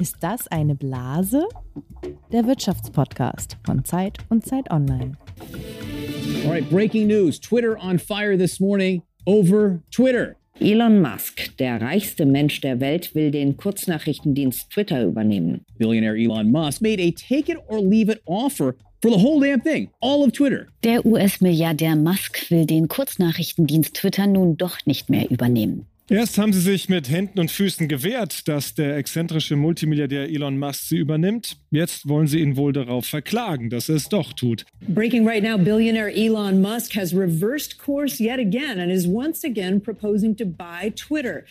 Ist das eine Blase? Der Wirtschaftspodcast von Zeit und Zeit Online. All right, breaking news. Twitter on fire this morning over Twitter. Elon Musk, der reichste Mensch der Welt, will den Kurznachrichtendienst Twitter übernehmen. Billionaire Elon Musk made a take it or leave it offer for the whole damn thing, all of Twitter. Der US-Milliardär Musk will den Kurznachrichtendienst Twitter nun doch nicht mehr übernehmen. Erst haben sie sich mit Händen und Füßen gewehrt, dass der exzentrische Multimilliardär Elon Musk sie übernimmt. Jetzt wollen sie ihn wohl darauf verklagen, dass er es doch tut. Breaking right now, billionaire Elon Musk has reversed course yet again and is once again proposing to buy Twitter.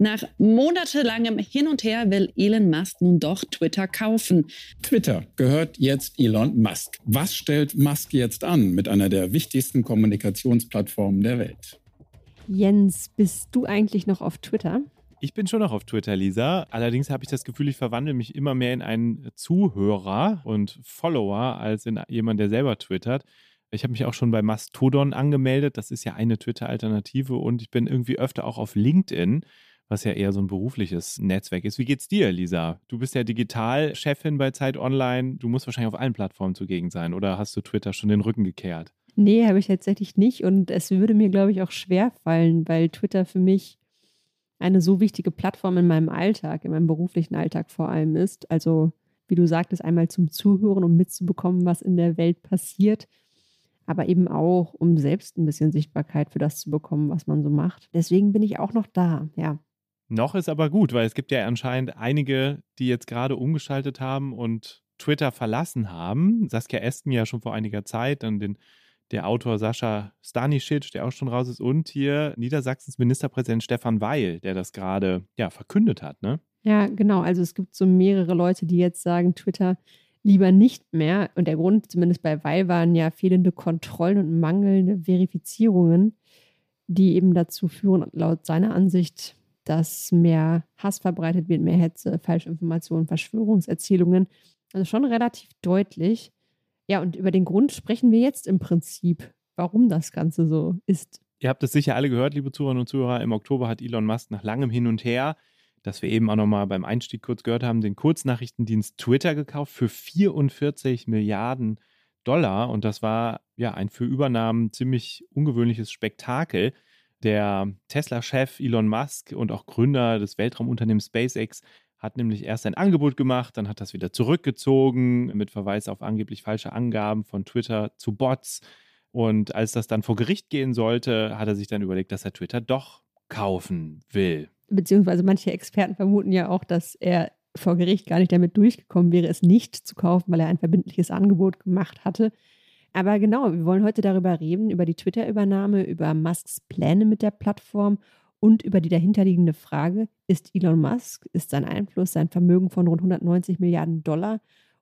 Nach monatelangem Hin und Her will Elon Musk nun doch Twitter kaufen. Twitter gehört jetzt Elon Musk. Was stellt Musk jetzt an mit einer der wichtigsten Kommunikationsplattformen der Welt? Jens, bist du eigentlich noch auf Twitter? Ich bin schon noch auf Twitter, Lisa. Allerdings habe ich das Gefühl, ich verwandle mich immer mehr in einen Zuhörer und Follower als in jemand, der selber twittert. Ich habe mich auch schon bei Mastodon angemeldet. Das ist ja eine Twitter-Alternative. Und ich bin irgendwie öfter auch auf LinkedIn, was ja eher so ein berufliches Netzwerk ist. Wie geht's dir, Lisa? Du bist ja Digitalchefin bei Zeit Online. Du musst wahrscheinlich auf allen Plattformen zugegen sein. Oder hast du Twitter schon den Rücken gekehrt? Nee, habe ich tatsächlich nicht. Und es würde mir, glaube ich, auch schwer fallen, weil Twitter für mich eine so wichtige Plattform in meinem Alltag, in meinem beruflichen Alltag vor allem ist. Also, wie du sagtest, einmal zum Zuhören, um mitzubekommen, was in der Welt passiert, aber eben auch, um selbst ein bisschen Sichtbarkeit für das zu bekommen, was man so macht. Deswegen bin ich auch noch da, ja. Noch ist aber gut, weil es gibt ja anscheinend einige, die jetzt gerade umgeschaltet haben und Twitter verlassen haben. Saskia Esken ja schon vor einiger Zeit, dann den der Autor Sascha Stanisic, der auch schon raus ist, und hier Niedersachsens Ministerpräsident Stefan Weil, der das gerade ja, verkündet hat, ne? Ja, genau. Also es gibt so mehrere Leute, die jetzt sagen, Twitter lieber nicht mehr. Und der Grund, zumindest bei Weil, waren ja fehlende Kontrollen und mangelnde Verifizierungen, die eben dazu führen, laut seiner Ansicht, dass mehr Hass verbreitet wird, mehr Hetze, Falschinformationen, Verschwörungserzählungen. Also schon relativ deutlich. Ja, und über den Grund sprechen wir jetzt im Prinzip, warum das Ganze so ist. Ihr habt es sicher alle gehört, liebe Zuhörerinnen und Zuhörer. Im Oktober hat Elon Musk nach langem Hin und Her, das wir eben auch nochmal beim Einstieg kurz gehört haben, den Kurznachrichtendienst Twitter gekauft für 44 Milliarden Dollar. Und das war ja ein für Übernahmen ziemlich ungewöhnliches Spektakel. Der Tesla-Chef Elon Musk und auch Gründer des Weltraumunternehmens SpaceX hat nämlich erst ein Angebot gemacht, dann hat das wieder zurückgezogen mit Verweis auf angeblich falsche Angaben von Twitter zu Bots. Und als das dann vor Gericht gehen sollte, hat er sich dann überlegt, dass er Twitter doch kaufen will. Beziehungsweise manche Experten vermuten ja auch, dass er vor Gericht gar nicht damit durchgekommen wäre, es nicht zu kaufen, weil er ein verbindliches Angebot gemacht hatte. Aber genau, wir wollen heute darüber reden, über die Twitter-Übernahme, über Musks Pläne mit der Plattform und über die dahinterliegende Frage, ist Elon Musk, ist sein Einfluss, sein Vermögen von rund 190 Milliarden Dollar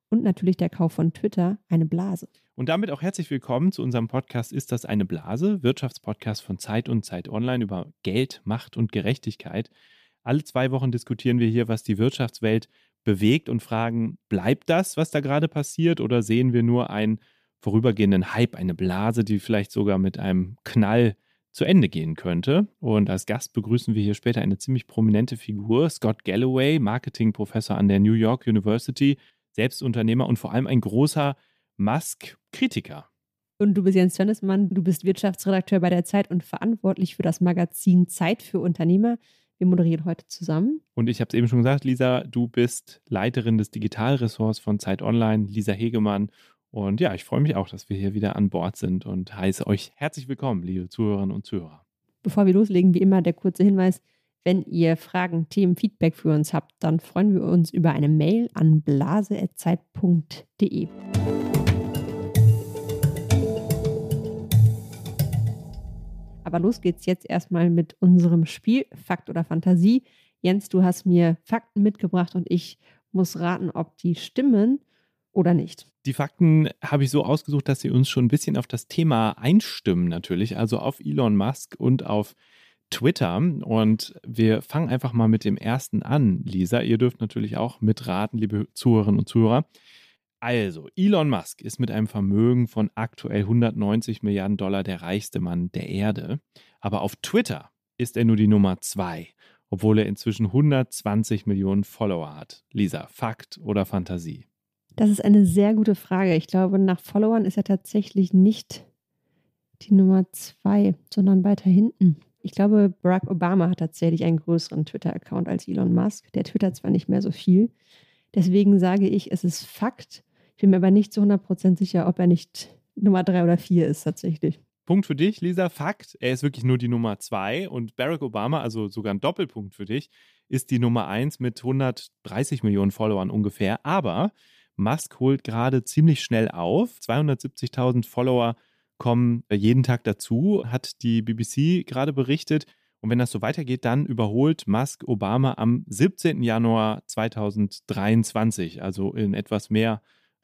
und natürlich der Kauf von Twitter eine Blase. Und damit auch herzlich willkommen zu unserem Podcast Ist das eine Blase? Wirtschaftspodcast von Zeit und Zeit Online über Geld, Macht und Gerechtigkeit. Alle zwei Wochen diskutieren wir hier, was die Wirtschaftswelt bewegt und fragen, bleibt das, was da gerade passiert, oder sehen wir nur einen vorübergehenden Hype, eine Blase, die vielleicht sogar mit einem Knall zu Ende gehen könnte. Und als Gast begrüßen wir hier später eine ziemlich prominente Figur, Scott Galloway, Marketingprofessor an der New York University, Selbstunternehmer und vor allem ein großer Musk-Kritiker. Und du bist Jens Tönnesmann, du bist Wirtschaftsredakteur bei der Zeit und verantwortlich für das Magazin Zeit für Unternehmer. Wir moderieren heute zusammen. Und ich habe es eben schon gesagt, Lisa, du bist Leiterin des Digitalressorts von Zeit Online, Lisa Hegemann. Und ja, ich freue mich auch, dass wir hier wieder an Bord sind und heiße euch herzlich willkommen, liebe Zuhörerinnen und Zuhörer. Bevor wir loslegen, wie immer der kurze Hinweis, wenn ihr Fragen, Themen, Feedback für uns habt, dann freuen wir uns über eine Mail an blase.zeit.de. Aber los geht's jetzt erstmal mit unserem Spiel Fakt oder Fantasie. Jens, du hast mir Fakten mitgebracht und ich muss raten, ob die stimmen oder nicht. Die Fakten habe ich so ausgesucht, dass sie uns schon ein bisschen auf das Thema einstimmen, natürlich, also auf Elon Musk und auf Twitter. Und wir fangen einfach mal mit dem ersten an, Lisa. Ihr dürft natürlich auch mitraten, liebe Zuhörerinnen und Zuhörer. Also, Elon Musk ist mit einem Vermögen von aktuell 190 Milliarden Dollar der reichste Mann der Erde. Aber auf Twitter ist er nur die Nummer zwei. obwohl er inzwischen 120 Millionen Follower hat. Lisa, Fakt oder Fantasie? Das ist eine sehr gute Frage. Ich glaube, nach Followern ist er tatsächlich nicht die Nummer zwei, sondern weiter hinten. Ich glaube, Barack Obama hat tatsächlich einen größeren Twitter-Account als Elon Musk. Der twittert zwar nicht mehr so viel. Deswegen sage ich, es ist Fakt. Ich bin mir aber nicht zu 100% sicher, ob er nicht Nummer drei oder vier ist tatsächlich. Punkt für dich, Lisa. Fakt, er ist wirklich nur die Nummer zwei und Barack Obama, also sogar ein Doppelpunkt für dich, ist die Nummer eins mit 130 Millionen Followern ungefähr. Aber Musk holt gerade ziemlich schnell auf. 270.000 Follower kommen jeden Tag dazu, hat die BBC gerade berichtet. Und wenn das so weitergeht, dann überholt Musk Obama am 17. Januar 2023, also in etwas mehr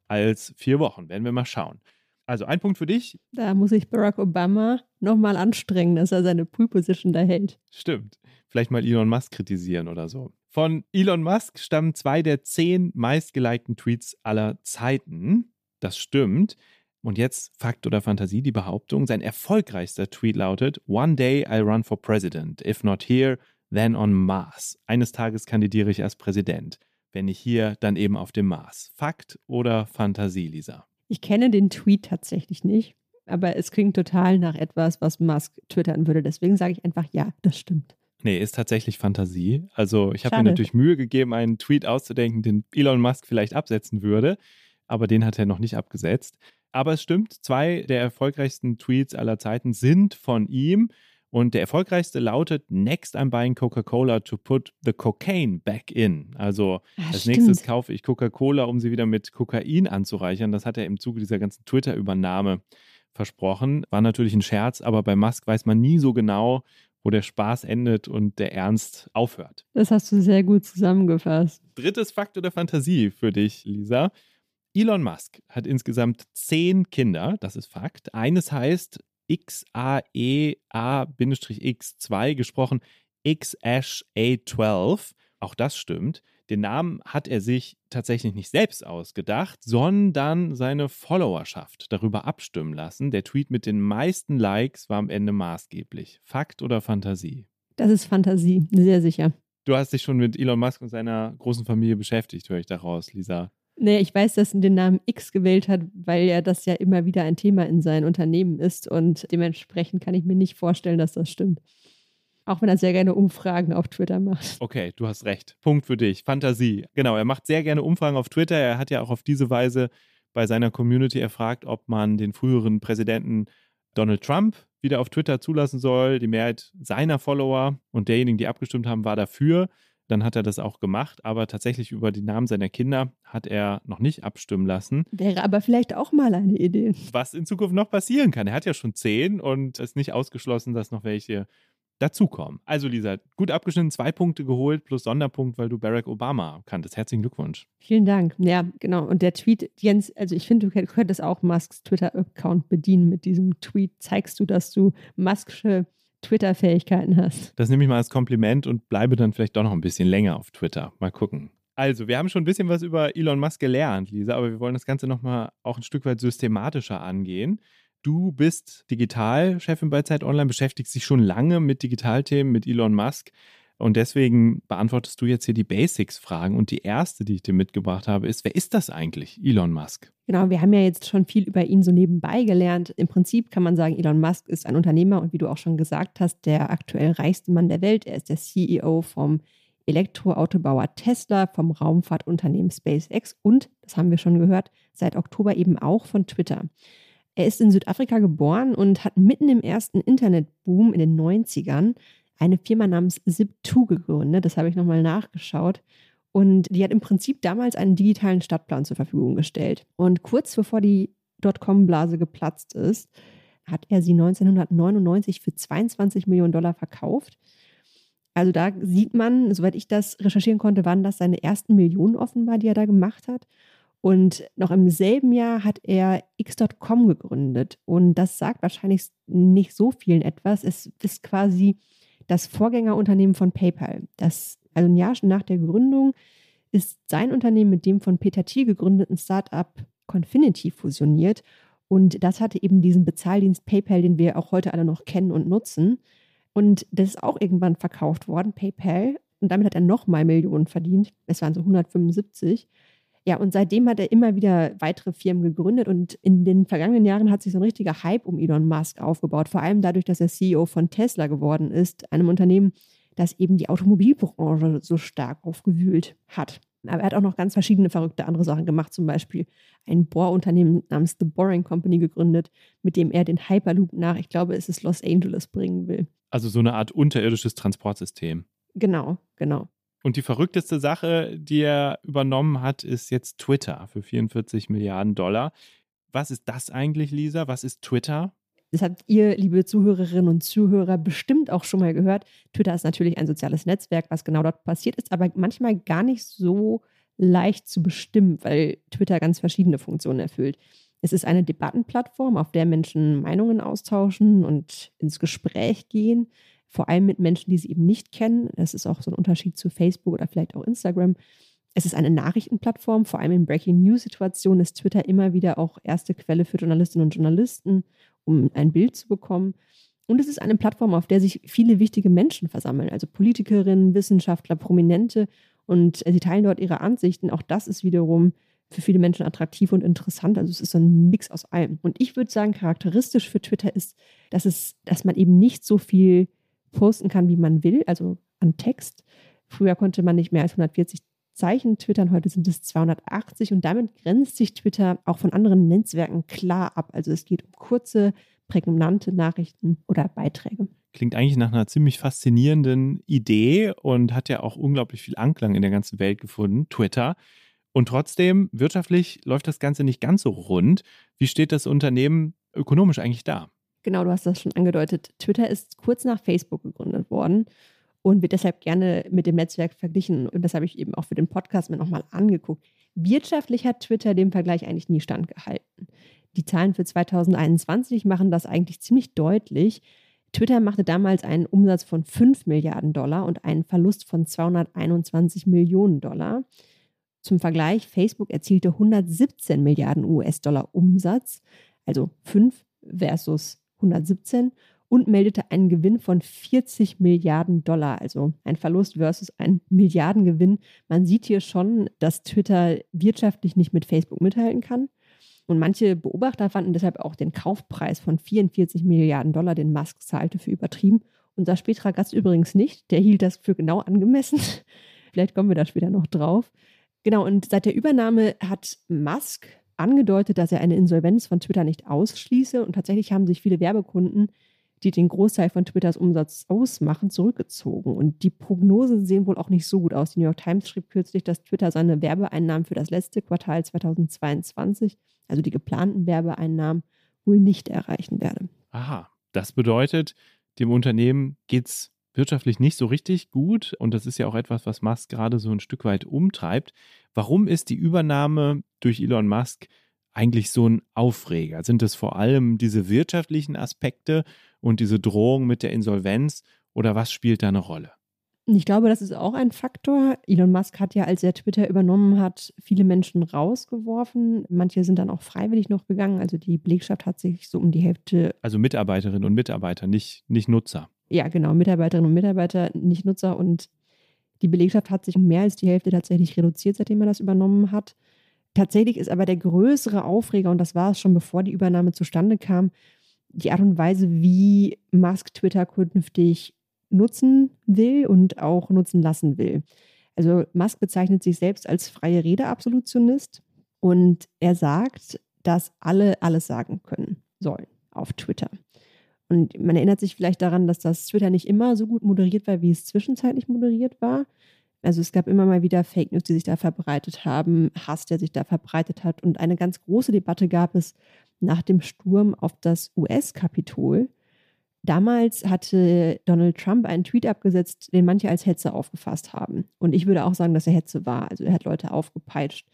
als vier Wochen. Werden wir mal schauen. Also ein Punkt für dich. Da muss ich Barack Obama nochmal anstrengen, dass er seine Pool Position da hält. Stimmt. Vielleicht mal Elon Musk kritisieren oder so. Von Elon Musk stammen zwei der zehn meistgelikten Tweets aller Zeiten. Das stimmt. Und jetzt Fakt oder Fantasie, die Behauptung, sein erfolgreichster Tweet lautet, One day I'll run for president. If not here, then on Mars. Eines Tages kandidiere ich als Präsident. Wenn nicht hier, dann eben auf dem Mars. Fakt oder Fantasie, Lisa? Ich kenne den Tweet tatsächlich nicht, aber es klingt total nach etwas, was Musk twittern würde. Deswegen sage ich einfach, ja, das stimmt. Nee, ist tatsächlich Fantasie. Also ich habe mir natürlich Mühe gegeben, einen Tweet auszudenken, den Elon Musk vielleicht absetzen würde, aber den hat er noch nicht abgesetzt. Aber es stimmt, zwei der erfolgreichsten Tweets aller Zeiten sind von ihm. Und der erfolgreichste lautet: Next I'm buying Coca-Cola to put the cocaine back in. Also Ah, als stimmt. nächstes kaufe ich Coca-Cola, um sie wieder mit Kokain anzureichern. Das hat er im Zuge dieser ganzen Twitter-Übernahme versprochen. War natürlich ein Scherz, aber bei Musk weiß man nie so genau, wo der Spaß endet und der Ernst aufhört. Das hast du sehr gut zusammengefasst. Drittes Fakt oder Fantasie für dich, Lisa. Elon Musk hat insgesamt zehn Kinder, das ist Fakt. Eines heißt E XAEA-X2, gesprochen XAsh-A12. Auch das stimmt. Den Namen hat er sich tatsächlich nicht selbst ausgedacht, sondern seine Followerschaft darüber abstimmen lassen. Der Tweet mit den meisten Likes war am Ende maßgeblich. Fakt oder Fantasie? Das ist Fantasie, sehr sicher. Du hast dich schon mit Elon Musk und seiner großen Familie beschäftigt, höre ich daraus, Lisa. Nee, ich weiß, dass er den Namen X gewählt hat, weil ja das ja immer wieder ein Thema in seinem Unternehmen ist und dementsprechend kann ich mir nicht vorstellen, dass das stimmt. Auch wenn er sehr gerne Umfragen auf Twitter macht. Okay, du hast recht. Punkt für dich. Fantasie. Genau, er macht sehr gerne Umfragen auf Twitter. Er hat ja auch auf diese Weise bei seiner Community erfragt, ob man den früheren Präsidenten Donald Trump wieder auf Twitter zulassen soll. Die Mehrheit seiner Follower und derjenigen, die abgestimmt haben, war dafür. Dann hat er das auch gemacht, aber tatsächlich über die Namen seiner Kinder hat er noch nicht abstimmen lassen. Wäre aber vielleicht auch mal eine Idee. Was in Zukunft noch passieren kann. Er hat ja schon zehn und es ist nicht ausgeschlossen, dass noch welche dazukommen. Also Lisa, gut abgeschnitten, zwei Punkte geholt plus Sonderpunkt, weil du Barack Obama kanntest. Herzlichen Glückwunsch. Vielen Dank. Ja, genau. Und der Tweet, Jens, also ich finde, du könntest auch Musks Twitter-Account bedienen mit diesem Tweet. Zeigst du, dass du Musksche Twitter-Fähigkeiten hast. Das nehme ich mal als Kompliment und bleibe dann vielleicht doch noch ein bisschen länger auf Twitter. Mal gucken. Also, wir haben schon ein bisschen was über Elon Musk gelernt, Lisa, aber wir wollen das Ganze nochmal auch ein Stück weit systematischer angehen. Du bist Digitalchefin bei Zeit Online, beschäftigst dich schon lange mit Digitalthemen, mit Elon Musk. Und deswegen beantwortest du jetzt hier die Basics-Fragen. Und die erste, die ich dir mitgebracht habe, ist: Wer ist das eigentlich, Elon Musk? Genau, wir haben ja jetzt schon viel über ihn so nebenbei gelernt. Im Prinzip kann man sagen, Elon Musk ist ein Unternehmer und wie du auch schon gesagt hast, der aktuell reichste Mann der Welt. Er ist der CEO vom Elektroautobauer Tesla, vom Raumfahrtunternehmen SpaceX und, das haben wir schon gehört, seit Oktober eben auch von Twitter. Er ist in Südafrika geboren und hat mitten im ersten Internetboom in den 90ern eine Firma namens Zip2 gegründet. Das habe ich nochmal nachgeschaut. Und die hat im Prinzip damals einen digitalen Stadtplan zur Verfügung gestellt. Und kurz bevor die Dotcom-Blase geplatzt ist, hat er sie 1999 für 22 Millionen Dollar verkauft. Also da sieht man, soweit ich das recherchieren konnte, waren das seine ersten Millionen offenbar, die er da gemacht hat. Und noch im selben Jahr hat er X.com gegründet. Und das sagt wahrscheinlich nicht so vielen etwas. Es ist quasi das Vorgängerunternehmen von PayPal. Das, also ein Jahr nach der Gründung ist sein Unternehmen mit dem von Peter Thiel gegründeten Startup Confinity fusioniert. Und das hatte eben diesen Bezahldienst PayPal, den wir auch heute alle noch kennen und nutzen. Und das ist auch irgendwann verkauft worden, PayPal. Und damit hat er nochmal Millionen verdient. Es waren so 175. Ja, und seitdem hat er immer wieder weitere Firmen gegründet und in den vergangenen Jahren hat sich so ein richtiger Hype um Elon Musk aufgebaut, vor allem dadurch, dass er CEO von Tesla geworden ist, einem Unternehmen, das eben die Automobilbranche so stark aufgewühlt hat. Aber er hat auch noch ganz verschiedene verrückte andere Sachen gemacht, zum Beispiel ein Bohrunternehmen namens The Boring Company gegründet, mit dem er den Hyperloop nach, ich glaube, es ist Los Angeles bringen will. Also so eine Art unterirdisches Transportsystem. Genau, genau. Und die verrückteste Sache, die er übernommen hat, ist jetzt Twitter für 44 Milliarden Dollar. Was ist das eigentlich, Lisa? Was ist Twitter? Das habt ihr, liebe Zuhörerinnen und Zuhörer, bestimmt auch schon mal gehört. Twitter ist natürlich ein soziales Netzwerk, was genau dort passiert ist, aber manchmal gar nicht so leicht zu bestimmen, weil Twitter ganz verschiedene Funktionen erfüllt. Es ist eine Debattenplattform, auf der Menschen Meinungen austauschen und ins Gespräch gehen vor allem mit Menschen, die sie eben nicht kennen. Das ist auch so ein Unterschied zu Facebook oder vielleicht auch Instagram. Es ist eine Nachrichtenplattform, vor allem in Breaking News-Situationen ist Twitter immer wieder auch erste Quelle für Journalistinnen und Journalisten, um ein Bild zu bekommen. Und es ist eine Plattform, auf der sich viele wichtige Menschen versammeln, also Politikerinnen, Wissenschaftler, Prominente. Und sie teilen dort ihre Ansichten. Auch das ist wiederum für viele Menschen attraktiv und interessant. Also es ist so ein Mix aus allem. Und ich würde sagen, charakteristisch für Twitter ist, dass es, dass man eben nicht so viel posten kann, wie man will, also an Text. Früher konnte man nicht mehr als 140 Zeichen twittern, heute sind es 280 und damit grenzt sich Twitter auch von anderen Netzwerken klar ab. Also es geht um kurze, prägnante Nachrichten oder Beiträge. Klingt eigentlich nach einer ziemlich faszinierenden Idee und hat ja auch unglaublich viel Anklang in der ganzen Welt gefunden, Twitter. Und trotzdem, wirtschaftlich läuft das Ganze nicht ganz so rund. Wie steht das Unternehmen ökonomisch eigentlich da? Genau, du hast das schon angedeutet. Twitter ist kurz nach Facebook gegründet worden und wird deshalb gerne mit dem Netzwerk verglichen. Und das habe ich eben auch für den Podcast mir nochmal angeguckt. Wirtschaftlich hat Twitter dem Vergleich eigentlich nie standgehalten. Die Zahlen für 2021 machen das eigentlich ziemlich deutlich. Twitter machte damals einen Umsatz von 5 Milliarden Dollar und einen Verlust von 221 Millionen Dollar. Zum Vergleich, Facebook erzielte 117 Milliarden US-Dollar Umsatz, also 5 versus 117 und meldete einen Gewinn von 40 Milliarden Dollar, also ein Verlust versus ein Milliardengewinn. Man sieht hier schon, dass Twitter wirtschaftlich nicht mit Facebook mithalten kann. Und manche Beobachter fanden deshalb auch den Kaufpreis von 44 Milliarden Dollar, den Musk zahlte, für übertrieben. Unser späterer Gast übrigens nicht. Der hielt das für genau angemessen. Vielleicht kommen wir da später noch drauf. Genau, und seit der Übernahme hat Musk angedeutet, dass er eine Insolvenz von Twitter nicht ausschließe. Und tatsächlich haben sich viele Werbekunden, die den Großteil von Twitters Umsatz ausmachen, zurückgezogen. Und die Prognosen sehen wohl auch nicht so gut aus. Die New York Times schrieb kürzlich, dass Twitter seine Werbeeinnahmen für das letzte Quartal 2022, also die geplanten Werbeeinnahmen, wohl nicht erreichen werde. Aha, das bedeutet, dem Unternehmen geht es wirtschaftlich nicht so richtig gut. Und das ist ja auch etwas, was Musk gerade so ein Stück weit umtreibt. Warum ist die Übernahme durch Elon Musk eigentlich so ein Aufreger? Sind es vor allem diese wirtschaftlichen Aspekte und diese Drohung mit der Insolvenz oder was spielt da eine Rolle? Ich glaube, das ist auch ein Faktor. Elon Musk hat ja, als er Twitter übernommen hat, viele Menschen rausgeworfen. Manche sind dann auch freiwillig noch gegangen. Also die Belegschaft hat sich so um die Hälfte. Also Mitarbeiterinnen und Mitarbeiter, nicht, nicht Nutzer. Ja, genau, Mitarbeiterinnen und Mitarbeiter, nicht Nutzer. Und die Belegschaft hat sich um mehr als die Hälfte tatsächlich reduziert, seitdem er das übernommen hat. Tatsächlich ist aber der größere Aufreger, und das war es schon bevor die Übernahme zustande kam, die Art und Weise, wie Musk Twitter künftig nutzen will und auch nutzen lassen will. Also Musk bezeichnet sich selbst als freie Rede-Absolutionist und er sagt, dass alle alles sagen können sollen auf Twitter. Und man erinnert sich vielleicht daran, dass das Twitter nicht immer so gut moderiert war, wie es zwischenzeitlich moderiert war. Also es gab immer mal wieder Fake News, die sich da verbreitet haben, Hass, der sich da verbreitet hat. Und eine ganz große Debatte gab es nach dem Sturm auf das US-Kapitol. Damals hatte Donald Trump einen Tweet abgesetzt, den manche als Hetze aufgefasst haben. Und ich würde auch sagen, dass er Hetze war. Also er hat Leute aufgepeitscht.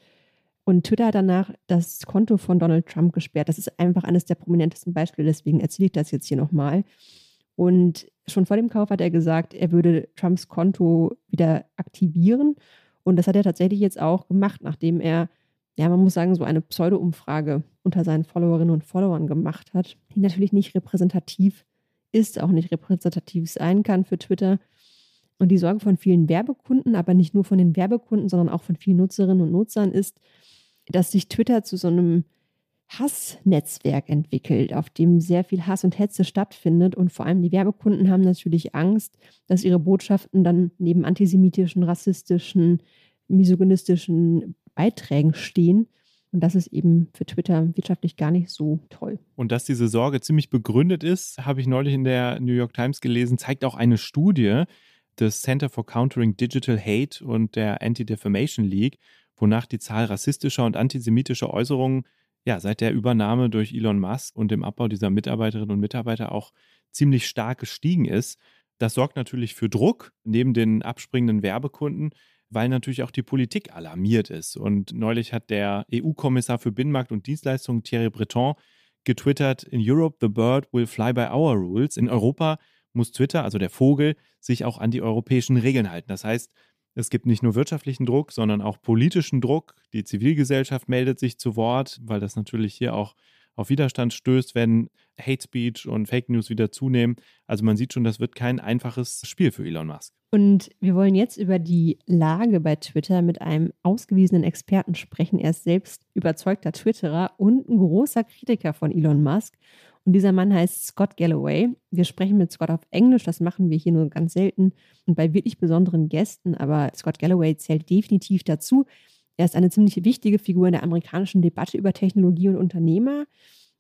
Und Twitter hat danach das Konto von Donald Trump gesperrt. Das ist einfach eines der prominentesten Beispiele, deswegen erzähle ich das jetzt hier nochmal. Und schon vor dem Kauf hat er gesagt, er würde Trumps Konto wieder aktivieren. Und das hat er tatsächlich jetzt auch gemacht, nachdem er, ja, man muss sagen, so eine Pseudo-Umfrage unter seinen Followerinnen und Followern gemacht hat, die natürlich nicht repräsentativ ist, auch nicht repräsentativ sein kann für Twitter. Und die Sorge von vielen Werbekunden, aber nicht nur von den Werbekunden, sondern auch von vielen Nutzerinnen und Nutzern ist, dass sich Twitter zu so einem Hassnetzwerk entwickelt, auf dem sehr viel Hass und Hetze stattfindet. Und vor allem die Werbekunden haben natürlich Angst, dass ihre Botschaften dann neben antisemitischen, rassistischen, misogynistischen Beiträgen stehen. Und das ist eben für Twitter wirtschaftlich gar nicht so toll. Und dass diese Sorge ziemlich begründet ist, habe ich neulich in der New York Times gelesen, zeigt auch eine Studie des Center for Countering Digital Hate und der Anti-Defamation League, wonach die Zahl rassistischer und antisemitischer Äußerungen ja seit der Übernahme durch Elon Musk und dem Abbau dieser Mitarbeiterinnen und Mitarbeiter auch ziemlich stark gestiegen ist. Das sorgt natürlich für Druck neben den abspringenden Werbekunden, weil natürlich auch die Politik alarmiert ist. Und neulich hat der EU-Kommissar für Binnenmarkt und Dienstleistungen Thierry Breton getwittert, in Europe the bird will fly by our rules. In Europa muss Twitter, also der Vogel, sich auch an die europäischen Regeln halten. Das heißt, es gibt nicht nur wirtschaftlichen Druck, sondern auch politischen Druck. Die Zivilgesellschaft meldet sich zu Wort, weil das natürlich hier auch auf Widerstand stößt, wenn Hate Speech und Fake News wieder zunehmen. Also man sieht schon, das wird kein einfaches Spiel für Elon Musk. Und wir wollen jetzt über die Lage bei Twitter mit einem ausgewiesenen Experten sprechen. Er ist selbst überzeugter Twitterer und ein großer Kritiker von Elon Musk. Und dieser Mann heißt Scott Galloway. Wir sprechen mit Scott auf Englisch, das machen wir hier nur ganz selten und bei wirklich besonderen Gästen, aber Scott Galloway zählt definitiv dazu. Er ist eine ziemlich wichtige Figur in der amerikanischen Debatte über Technologie und Unternehmer.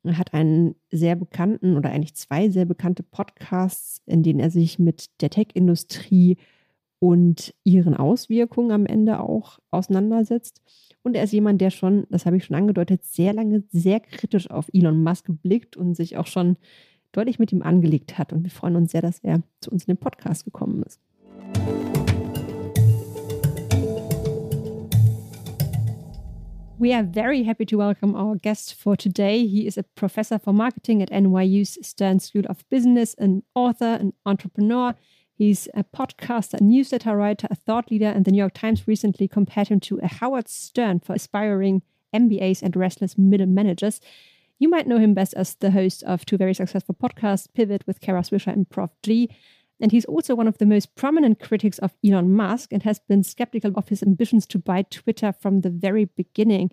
Er hat einen sehr bekannten oder eigentlich zwei sehr bekannte Podcasts, in denen er sich mit der Tech-Industrie und ihren Auswirkungen am Ende auch auseinandersetzt. Und er ist jemand, der schon, das habe ich schon angedeutet, sehr lange sehr kritisch auf Elon Musk blickt und sich auch schon deutlich mit ihm angelegt hat. Und wir freuen uns sehr, dass er zu uns in den Podcast gekommen ist. We are very happy to welcome our guest for today. He is a professor for marketing at NYU's Stern School of Business, an author, an entrepreneur. He's a podcaster, a newsletter writer, a thought leader, and the New York Times recently compared him to a Howard Stern for aspiring MBAs and restless middle managers. You might know him best as the host of two very successful podcasts, Pivot with Kara Swisher and Prof. G, and he's also one of the most prominent critics of Elon Musk and has been skeptical of his ambitions to buy Twitter from the very beginning.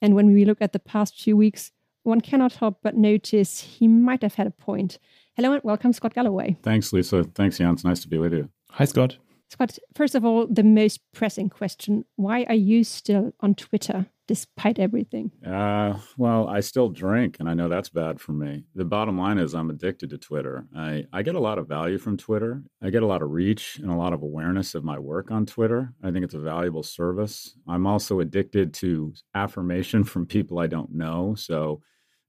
And when we look at the past few weeks, one cannot help but notice he might have had a point. Hello and welcome, Scott Galloway. Thanks, Lisa. Thanks, Jan. It's nice to be with you. Hi, Scott. Scott, first of all, the most pressing question why are you still on Twitter? despite everything? Uh, well, I still drink, and I know that's bad for me. The bottom line is I'm addicted to Twitter. I, I get a lot of value from Twitter. I get a lot of reach and a lot of awareness of my work on Twitter. I think it's a valuable service. I'm also addicted to affirmation from people I don't know. So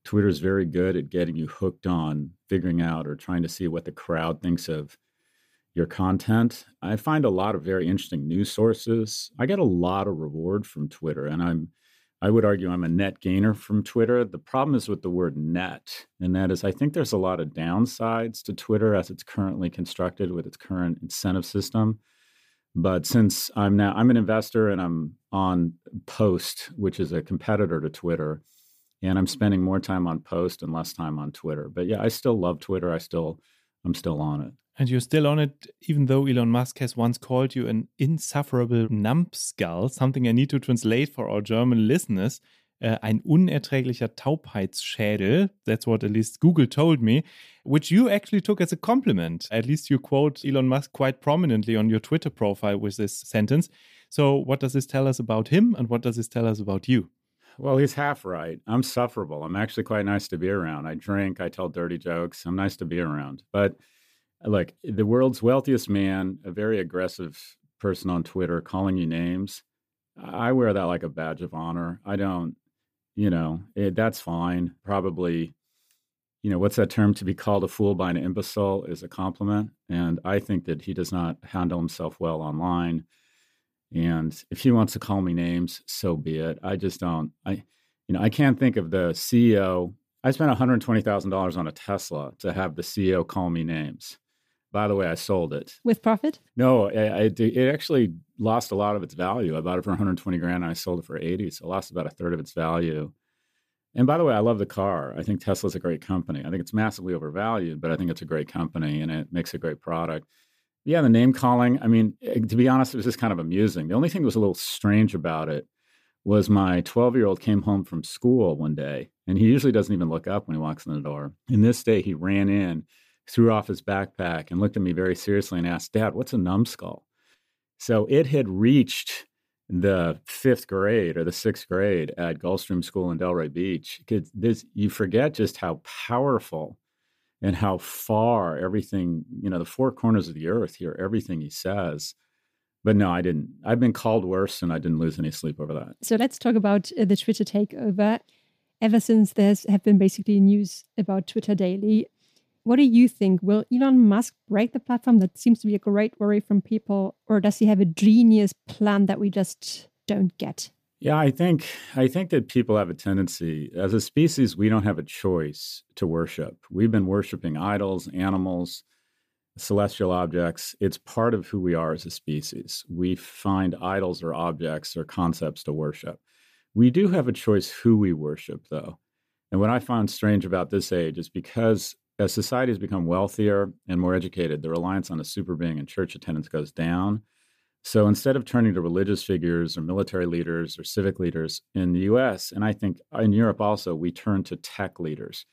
Twitter is very good at getting you hooked on figuring out or trying to see what the crowd thinks of your content. I find a lot of very interesting news sources. I get a lot of reward from Twitter, and I'm I would argue I'm a net gainer from Twitter. The problem is with the word net, and that is I think there's a lot of downsides to Twitter as it's currently constructed with its current incentive system. But since I'm now I'm an investor and I'm on Post, which is a competitor to Twitter, and I'm spending more time on Post and less time on Twitter. But yeah, I still love Twitter. I still I'm still on it. And you're still on it, even though Elon Musk has once called you an insufferable numbskull, something I need to translate for our German listeners. Uh, ein unerträglicher Taubheitsschädel. That's what at least Google told me, which you actually took as a compliment. At least you quote Elon Musk quite prominently on your Twitter profile with this sentence. So, what does this tell us about him and what does this tell us about you? Well, he's half right. I'm sufferable. I'm actually quite nice to be around. I drink, I tell dirty jokes. I'm nice to be around. But uh, look, the world's wealthiest man, a very aggressive person on Twitter calling you names. I wear that like a badge of honor. I don't, you know, it, that's fine. Probably, you know, what's that term? To be called a fool by an imbecile is a compliment. And I think that he does not handle himself well online. And if he wants to call me names, so be it. I just don't. I, you know, I can't think of the CEO. I spent $120,000 on a Tesla to have the CEO call me names. By the way, I sold it with profit. No, I, I, it actually lost a lot of its value. I bought it for 120 grand, and I sold it for 80, so I lost about a third of its value. And by the way, I love the car. I think Tesla's a great company. I think it's massively overvalued, but I think it's a great company and it makes a great product. Yeah, the name calling, I mean, eh, to be honest, it was just kind of amusing. The only thing that was a little strange about it was my 12 year old came home from school one day, and he usually doesn't even look up when he walks in the door. And this day, he ran in, threw off his backpack, and looked at me very seriously and asked, Dad, what's a numbskull? So it had reached the fifth grade or the sixth grade at Gulfstream School in Delray Beach. This, you forget just how powerful and how far everything, you know, the four corners of the earth hear everything he says. But no, I didn't. I've been called worse and I didn't lose any sleep over that. So let's talk about uh, the Twitter takeover. Ever since there's have been basically news about Twitter daily, what do you think? Will Elon Musk break the platform? That seems to be a great worry from people. Or does he have a genius plan that we just don't get? Yeah, I think I think that people have a tendency as a species we don't have a choice to worship. We've been worshiping idols, animals, celestial objects. It's part of who we are as a species. We find idols or objects or concepts to worship. We do have a choice who we worship though. And what I find strange about this age is because as society has become wealthier and more educated, the reliance on a super being and church attendance goes down. So instead of turning to religious figures or military leaders or civic leaders in the US, and I think in Europe also, we turn to tech leaders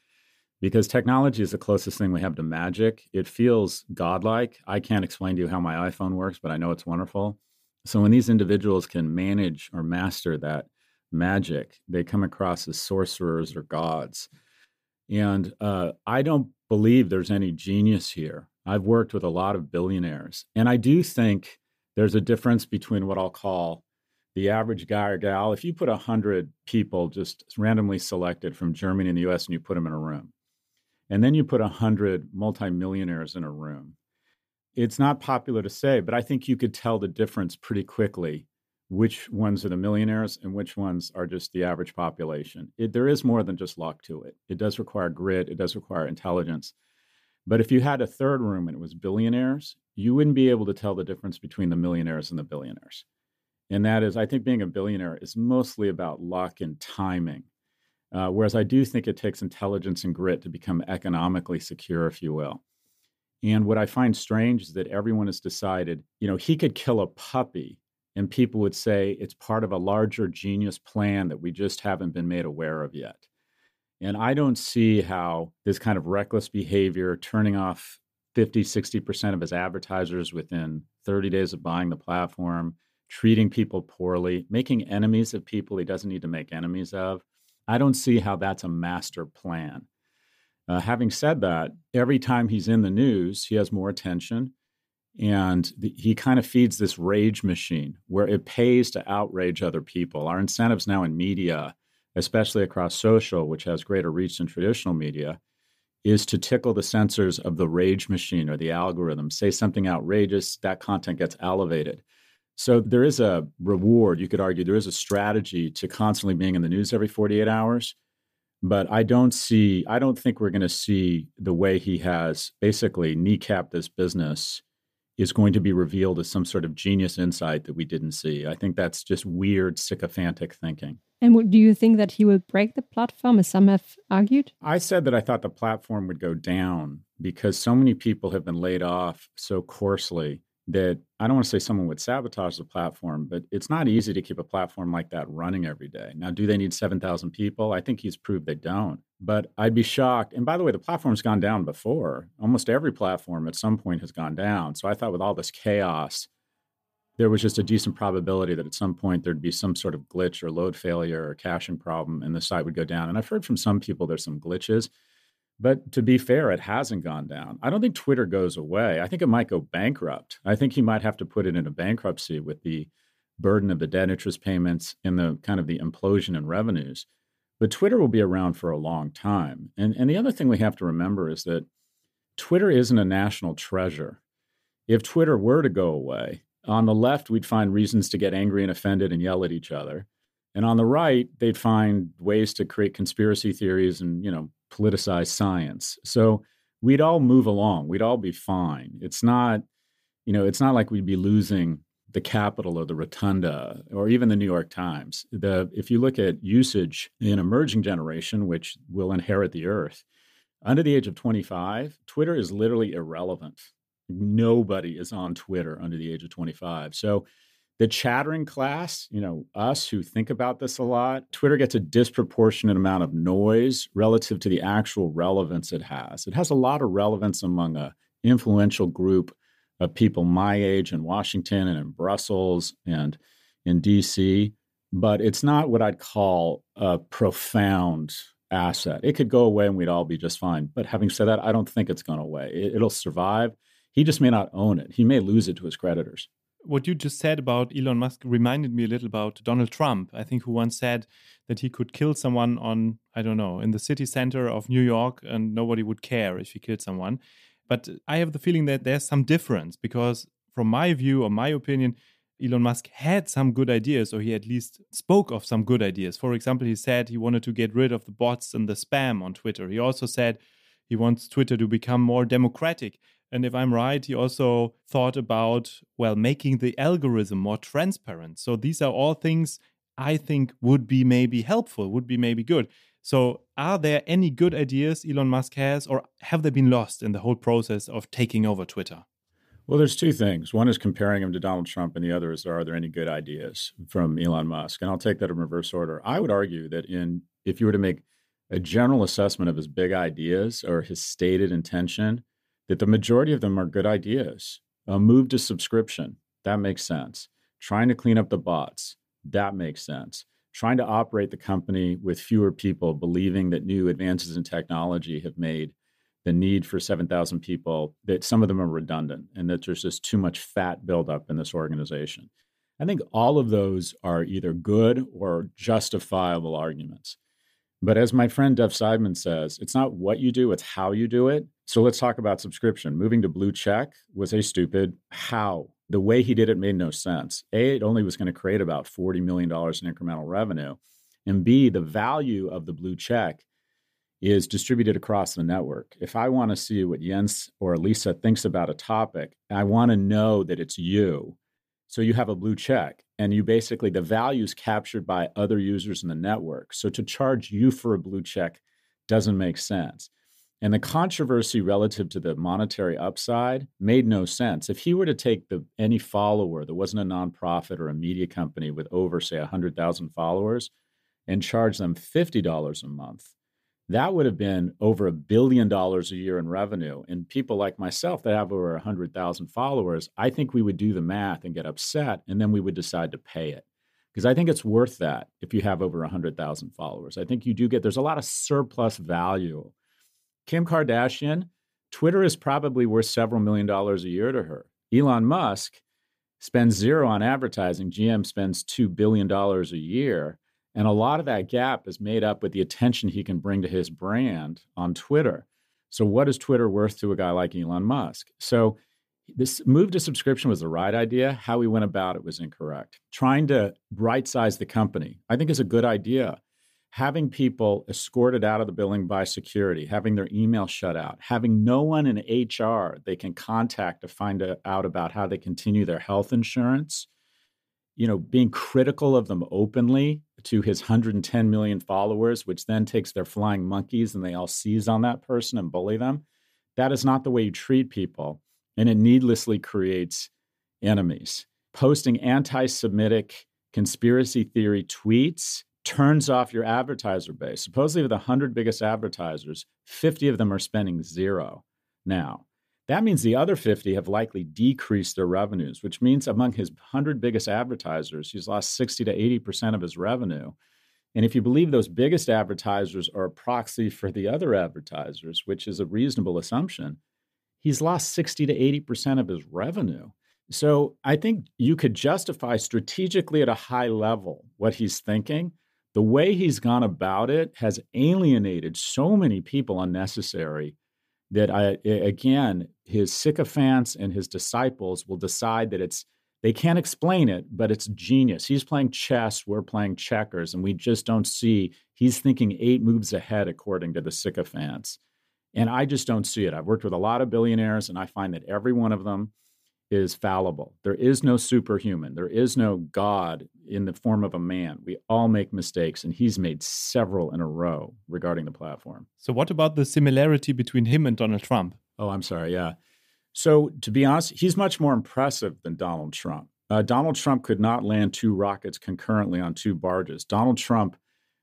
because technology is the closest thing we have to magic. It feels godlike. I can't explain to you how my iPhone works, but I know it's wonderful. So when these individuals can manage or master that magic, they come across as sorcerers or gods. And uh, I don't believe there's any genius here. I've worked with a lot of billionaires, and I do think there's a difference between what I'll call the average guy or gal. If you put 100 people just randomly selected from Germany and the US and you put them in a room, and then you put 100 multimillionaires in a room, it's not popular to say, but I think you could tell the difference pretty quickly which ones are the millionaires and which ones are just the average population. It, there is more than just luck to it. It does require grit, it does require intelligence. But if you had a third room and it was billionaires, you wouldn't be able to tell the difference between the millionaires and the billionaires. And that is, I think being a billionaire is mostly about luck and timing. Uh, whereas I do think it takes intelligence and grit to become economically secure, if you will. And what I find strange is that everyone has decided, you know, he could kill a puppy and people would say it's part of a larger genius plan that we just haven't been made aware of yet. And I don't see how this kind of reckless behavior, turning off 50, 60% of his advertisers within 30 days of buying the platform, treating people poorly, making enemies of people he doesn't need to make enemies of, I don't see how that's a master plan. Uh, having said that, every time he's in the news, he has more attention. And the, he kind of feeds this rage machine where it pays to outrage other people. Our incentives now in media, especially across social, which has greater reach than traditional media, is to tickle the sensors of the rage machine or the algorithm. Say something outrageous, that content gets elevated. So there is a reward, you could argue, there is a strategy to constantly being in the news every 48 hours. But I don't see, I don't think we're going to see the way he has basically kneecapped this business is going to be revealed as some sort of genius insight that we didn't see. I think that's just weird, sycophantic thinking. And do you think that he will break the platform, as some have argued? I said that I thought the platform would go down because so many people have been laid off so coarsely that I don't want to say someone would sabotage the platform, but it's not easy to keep a platform like that running every day. Now, do they need 7,000 people? I think he's proved they don't. But I'd be shocked. And by the way, the platform's gone down before. Almost every platform at some point has gone down. So I thought with all this chaos, there was just a decent probability that at some point there'd be some sort of glitch or load failure or caching problem and the site would go down. And I've heard from some people there's some glitches. But to be fair, it hasn't gone down. I don't think Twitter goes away. I think it might go bankrupt. I think he might have to put it in a bankruptcy with the burden of the debt interest payments and the kind of the implosion in revenues. But Twitter will be around for a long time. And, and the other thing we have to remember is that Twitter isn't a national treasure. If Twitter were to go away, on the left, we'd find reasons to get angry and offended and yell at each other. And on the right, they'd find ways to create conspiracy theories and, you know, politicize science. So we'd all move along. We'd all be fine. It's not, you know, it's not like we'd be losing the Capitol or the Rotunda or even the New York Times. The, if you look at usage in emerging generation, which will inherit the earth, under the age of 25, Twitter is literally irrelevant. Nobody is on Twitter under the age of 25. So the chattering class, you know, us who think about this a lot, Twitter gets a disproportionate amount of noise relative to the actual relevance it has. It has a lot of relevance among a influential group of people my age in Washington and in Brussels and in DC, but it's not what I'd call a profound asset. It could go away and we'd all be just fine. But having said that, I don't think it's going away. It, it'll survive. He just may not own it. He may lose it to his creditors. What you just said about Elon Musk reminded me a little about Donald Trump, I think, who once said that he could kill someone on, I don't know, in the city center of New York and nobody would care if he killed someone. But I have the feeling that there's some difference because, from my view or my opinion, Elon Musk had some good ideas, or he at least spoke of some good ideas. For example, he said he wanted to get rid of the bots and the spam on Twitter. He also said he wants Twitter to become more democratic. And if I'm right, he also thought about, well, making the algorithm more transparent. So these are all things I think would be maybe helpful, would be maybe good. So, are there any good ideas Elon Musk has, or have they been lost in the whole process of taking over Twitter? Well, there's two things. One is comparing him to Donald Trump, and the other is are there any good ideas from Elon Musk? And I'll take that in reverse order. I would argue that in if you were to make a general assessment of his big ideas or his stated intention, that the majority of them are good ideas. A move to subscription, that makes sense. Trying to clean up the bots, that makes sense trying to operate the company with fewer people, believing that new advances in technology have made the need for 7,000 people, that some of them are redundant and that there's just too much fat buildup in this organization. I think all of those are either good or justifiable arguments. But as my friend Dov Seidman says, it's not what you do, it's how you do it. So let's talk about subscription. Moving to blue check was a stupid how the way he did it made no sense. A, it only was going to create about $40 million in incremental revenue. And B, the value of the blue check is distributed across the network. If I want to see what Jens or Lisa thinks about a topic, I want to know that it's you. So you have a blue check, and you basically, the value is captured by other users in the network. So to charge you for a blue check doesn't make sense. And the controversy relative to the monetary upside made no sense. If he were to take the any follower that wasn't a nonprofit or a media company with over, say, 100,000 followers and charge them $50 a month, that would have been over a billion dollars a year in revenue. And people like myself that have over 100,000 followers, I think we would do the math and get upset, and then we would decide to pay it. Because I think it's worth that if you have over 100,000 followers. I think you do get, there's a lot of surplus value Kim Kardashian, Twitter is probably worth several million dollars a year to her. Elon Musk spends zero on advertising. GM spends $2 billion a year. And a lot of that gap is made up with the attention he can bring to his brand on Twitter. So, what is Twitter worth to a guy like Elon Musk? So, this move to subscription was the right idea. How we went about it was incorrect. Trying to right size the company, I think, is a good idea having people escorted out of the building by security, having their email shut out, having no one in HR they can contact to find out about how they continue their health insurance, you know, being critical of them openly to his 110 million followers, which then takes their flying monkeys and they all seize on that person and bully them. That is not the way you treat people. And it needlessly creates enemies. Posting anti Semitic conspiracy theory tweets turns off your advertiser base. Supposedly, with the 100 biggest advertisers, 50 of them are spending zero now. That means the other 50 have likely decreased their revenues, which means among his 100 biggest advertisers, he's lost 60 to 80% of his revenue. And if you believe those biggest advertisers are a proxy for the other advertisers, which is a reasonable assumption, he's lost 60 to 80% of his revenue. So I think you could justify strategically at a high level what he's thinking the way he's gone about it has alienated so many people unnecessary that I again his sycophants and his disciples will decide that it's they can't explain it, but it's genius. He's playing chess, we're playing checkers, and we just don't see he's thinking eight moves ahead according to the sycophants. And I just don't see it. I've worked with a lot of billionaires, and I find that every one of them is fallible. There is no superhuman. There is no God in the form of a man. We all make mistakes, and he's made several in a row regarding the platform. So, what about the similarity between him and Donald Trump? Oh, I'm sorry. Yeah. So, to be honest, he's much more impressive than Donald Trump. Uh, Donald Trump could not land two rockets concurrently on two barges. Donald Trump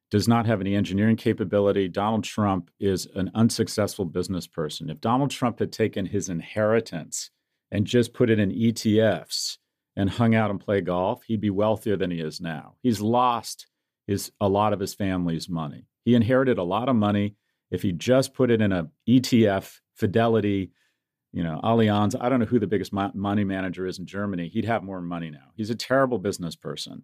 does not have any engineering capability. Donald Trump is an unsuccessful business person. If Donald Trump had taken his inheritance and just put it in ETFs and hung out and play golf, he'd be wealthier than he is now. He's lost his a lot of his family's money. He inherited a lot of money. If he just put it in a ETF, Fidelity, you know, Allianz, I don't know who the biggest money manager is in Germany, he'd have more money now. He's a terrible business person.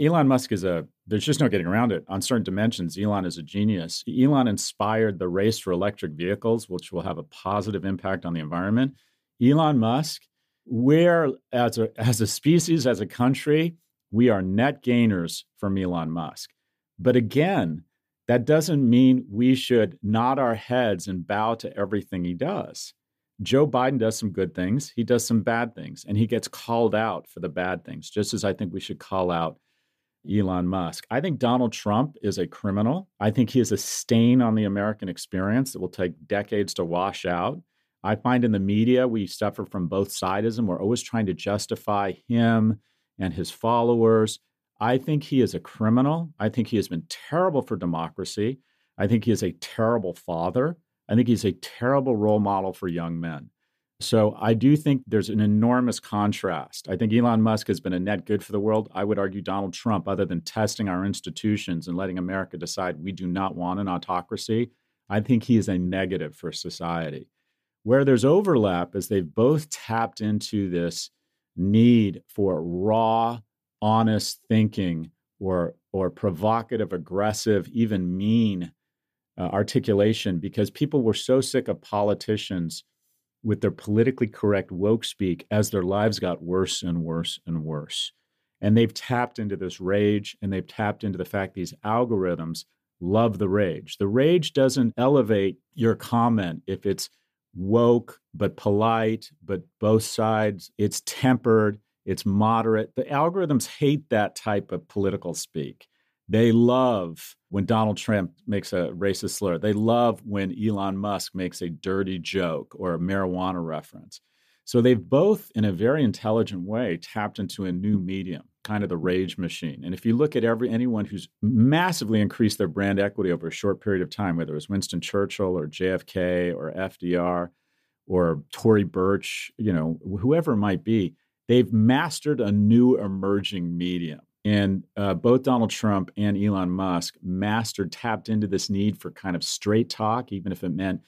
Elon Musk is a, there's just no getting around it. On certain dimensions, Elon is a genius. Elon inspired the race for electric vehicles, which will have a positive impact on the environment. Elon Musk, we're, as a, as a species, as a country, we are net gainers from Elon Musk. But again, that doesn't mean we should nod our heads and bow to everything he does. Joe Biden does some good things, he does some bad things, and he gets called out for the bad things, just as I think we should call out Elon Musk. I think Donald Trump is a criminal. I think he is a stain on the American experience that will take decades to wash out. I find in the media we suffer from both sides and we're always trying to justify him and his followers. I think he is a criminal. I think he has been terrible for democracy. I think he is a terrible father. I think he's a terrible role model for young men. So I do think there's an enormous contrast. I think Elon Musk has been a net good for the world. I would argue Donald Trump, other than testing our institutions and letting America decide we do not want an autocracy, I think he is a negative for society. Where there's overlap is they've both tapped into this need for raw, honest thinking or or provocative, aggressive, even mean uh, articulation because people were so sick of politicians with their politically correct woke speak as their lives got worse and worse and worse. And they've tapped into this rage and they've tapped into the fact these algorithms love the rage. The rage doesn't elevate your comment if it's woke but polite, but both sides, it's tempered, it's moderate. The algorithms hate that type of political speak. They love when Donald Trump makes a racist slur. They love when Elon Musk makes a dirty joke or a marijuana reference. So they've both, in a very intelligent way, tapped into a new medium, kind of the rage machine. And if you look at every anyone who's massively increased their brand equity over a short period of time, whether it was Winston Churchill or JFK or FDR or Tory Burch, you know, whoever it might be, they've mastered a new emerging medium. And uh, both Donald Trump and Elon Musk mastered, tapped into this need for kind of straight talk, even if it meant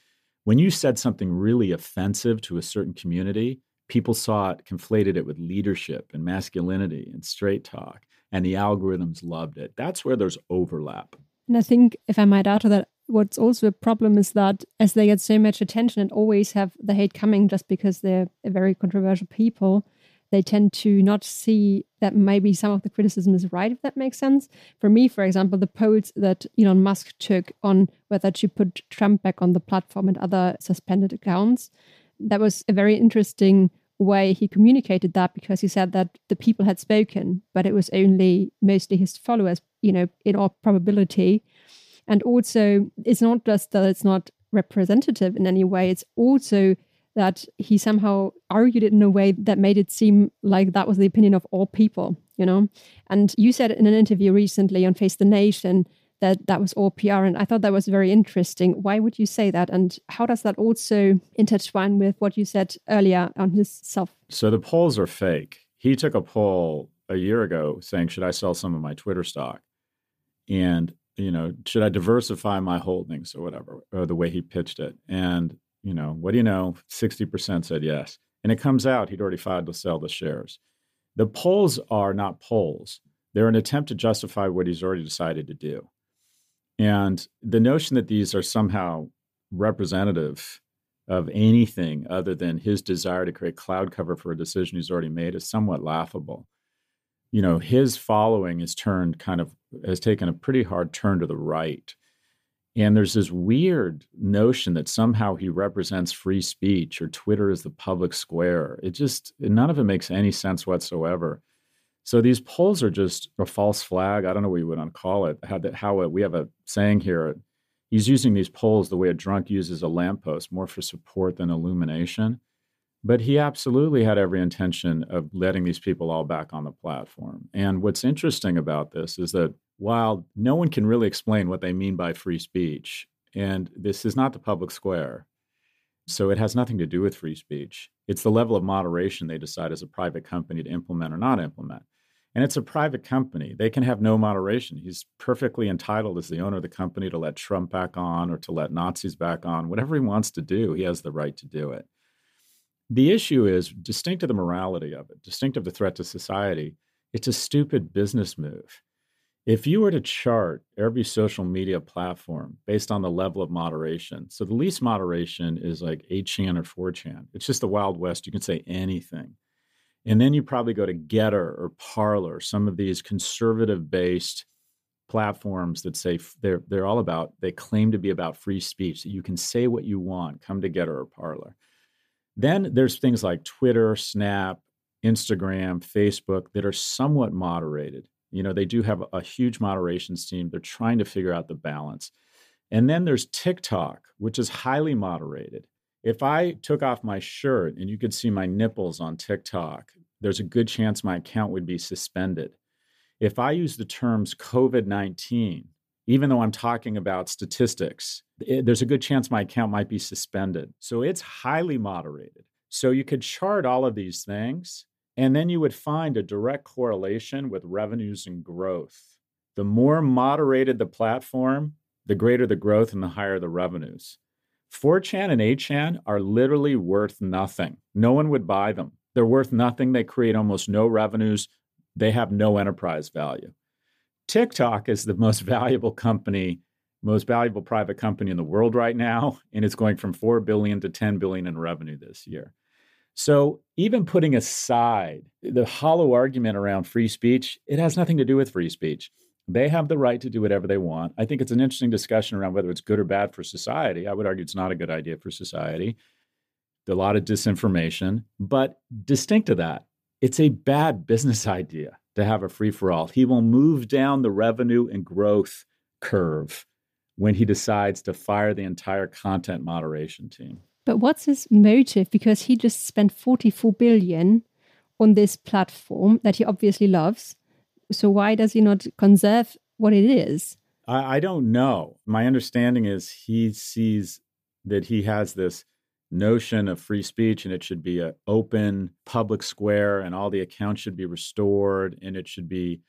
when you said something really offensive to a certain community, people saw it, conflated it with leadership and masculinity and straight talk. And the algorithms loved it. That's where there's overlap. And I think, if I might add to that, what's also a problem is that as they get so much attention and always have the hate coming just because they're very controversial people, they tend to not see that maybe some of the criticism is right, if that makes sense. For me, for example, the polls that Elon Musk took on whether to put Trump back on the platform and other suspended accounts, that was a very interesting way he communicated that because he said that the people had spoken, but it was only mostly his followers, you know, in all probability. And also, it's not just that it's not representative in any way, it's also that he somehow argued it in a way that made it seem like that was the opinion of all people, you know? And you said in an interview recently on Face the Nation that that was all PR. And I thought that was very interesting. Why would you say that? And how does that also intertwine with what you said earlier on his self? So the polls are fake. He took a poll a year ago saying, Should I sell some of my Twitter stock? And, you know, should I diversify my holdings or whatever, or the way he pitched it? And you know, what do you know? 60% said yes. And it comes out he'd already filed to sell the shares. The polls are not polls, they're an attempt to justify what he's already decided to do. And the notion that these are somehow representative of anything other than his desire to create cloud cover for a decision he's already made is somewhat laughable. You know, his following has turned kind of has taken a pretty hard turn to the right And there's this weird notion that somehow he represents free speech or Twitter is the public square. It just, none of it makes any sense whatsoever. So these polls are just a false flag. I don't know what you would call it. How, that, how it, we have a saying here. He's using these polls the way a drunk uses a lamppost, more for support than illumination. But he absolutely had every intention of letting these people all back on the platform. And what's interesting about this is that while no one can really explain what they mean by free speech, and this is not the public square, so it has nothing to do with free speech. It's the level of moderation they decide as a private company to implement or not implement. And it's a private company. They can have no moderation. He's perfectly entitled as the owner of the company to let Trump back on or to let Nazis back on. Whatever he wants to do, he has the right to do it. The issue is distinct of the morality of it, distinct of the threat to society. It's a stupid business move. If you were to chart every social media platform based on the level of moderation, so the least moderation is like 8chan or 4chan. It's just the Wild West. You can say anything. And then you probably go to Gettr or Parler, some of these conservative based platforms that say they're, they're all about, they claim to be about free speech, you can say what you want, come to Gettr or Parler. Then there's things like Twitter, Snap, Instagram, Facebook that are somewhat moderated. You know, they do have a huge moderations team. They're trying to figure out the balance. And then there's TikTok, which is highly moderated. If I took off my shirt and you could see my nipples on TikTok, there's a good chance my account would be suspended. If I use the terms COVID 19, even though I'm talking about statistics, it, there's a good chance my account might be suspended. So it's highly moderated. So you could chart all of these things, and then you would find a direct correlation with revenues and growth. The more moderated the platform, the greater the growth and the higher the revenues. 4chan and 8chan are literally worth nothing. No one would buy them. They're worth nothing. They create almost no revenues. They have no enterprise value. TikTok is the most valuable company, most valuable private company in the world right now, and it's going from 4 billion to 10 billion in revenue this year. So, even putting aside the hollow argument around free speech, it has nothing to do with free speech. They have the right to do whatever they want. I think it's an interesting discussion around whether it's good or bad for society. I would argue it's not a good idea for society. A lot of disinformation, but distinct to that, it's a bad business idea to have a free for all. He will move down the revenue and growth curve when he decides to fire the entire content moderation team. But what's his motive? Because he just spent 44 billion on this platform that he obviously loves so why does he not conserve what it is? I, I don't know. My understanding is he sees that he has this notion of free speech and it should be an open public square and all the accounts should be restored and it should be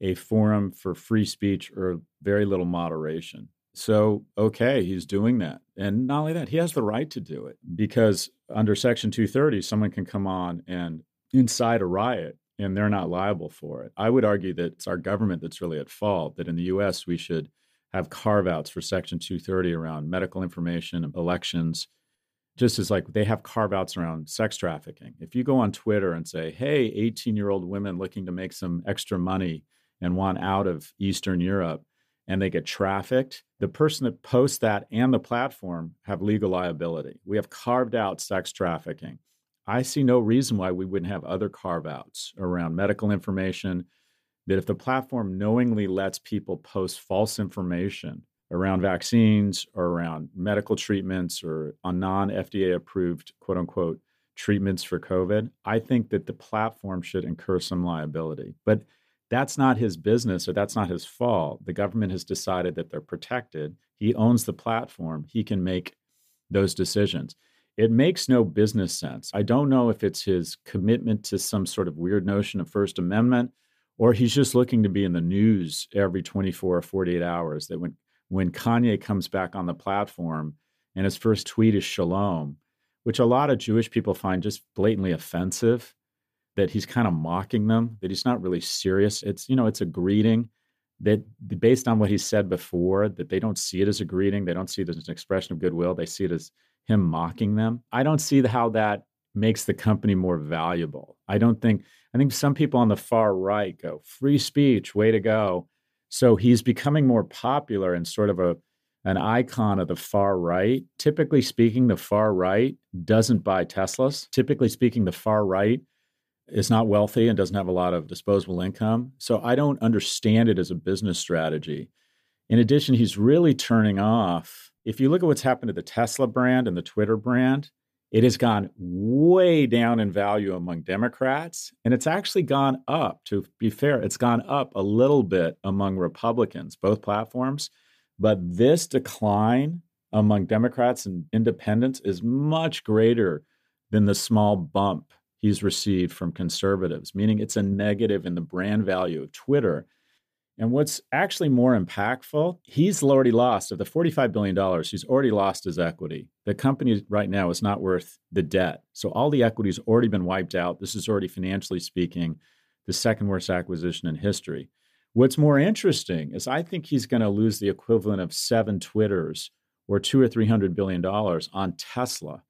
a forum for free speech or very little moderation. So, okay, he's doing that. And not only that, he has the right to do it because under Section 230, someone can come on and incite a riot and they're not liable for it. I would argue that it's our government that's really at fault, that in the US we should have carve outs for Section 230 around medical information, and elections, just as like they have carve outs around sex trafficking. If you go on Twitter and say, hey, 18 year old women looking to make some extra money and want out of Eastern Europe, and they get trafficked, the person that posts that and the platform have legal liability. We have carved out sex trafficking. I see no reason why we wouldn't have other carve outs around medical information. That if the platform knowingly lets people post false information around vaccines or around medical treatments or on non FDA approved quote unquote treatments for COVID, I think that the platform should incur some liability. But that's not his business or that's not his fault. The government has decided that they're protected. He owns the platform, he can make those decisions. It makes no business sense. I don't know if it's his commitment to some sort of weird notion of First Amendment or he's just looking to be in the news every 24 or 48 hours that when when Kanye comes back on the platform and his first tweet is shalom, which a lot of Jewish people find just blatantly offensive, that he's kind of mocking them, that he's not really serious. It's, you know, it's a greeting that based on what he said before, that they don't see it as a greeting. They don't see it as an expression of goodwill. They see it as him mocking them. I don't see how that makes the company more valuable. I don't think, I think some people on the far right go, free speech, way to go. So he's becoming more popular and sort of a, an icon of the far right. Typically speaking, the far right doesn't buy Teslas. Typically speaking, the far right is not wealthy and doesn't have a lot of disposable income. So I don't understand it as a business strategy. In addition, he's really turning off. If you look at what's happened to the Tesla brand and the Twitter brand, it has gone way down in value among Democrats, and it's actually gone up, to be fair, it's gone up a little bit among Republicans, both platforms. But this decline among Democrats and independents is much greater than the small bump he's received from conservatives, meaning it's a negative in the brand value of Twitter. And what's actually more impactful, he's already lost of the $45 billion, he's already lost his equity. The company right now is not worth the debt. So all the equity's already been wiped out. This is already financially speaking the second worst acquisition in history. What's more interesting is I think he's going to lose the equivalent of seven Twitters or two or three hundred billion dollars on Tesla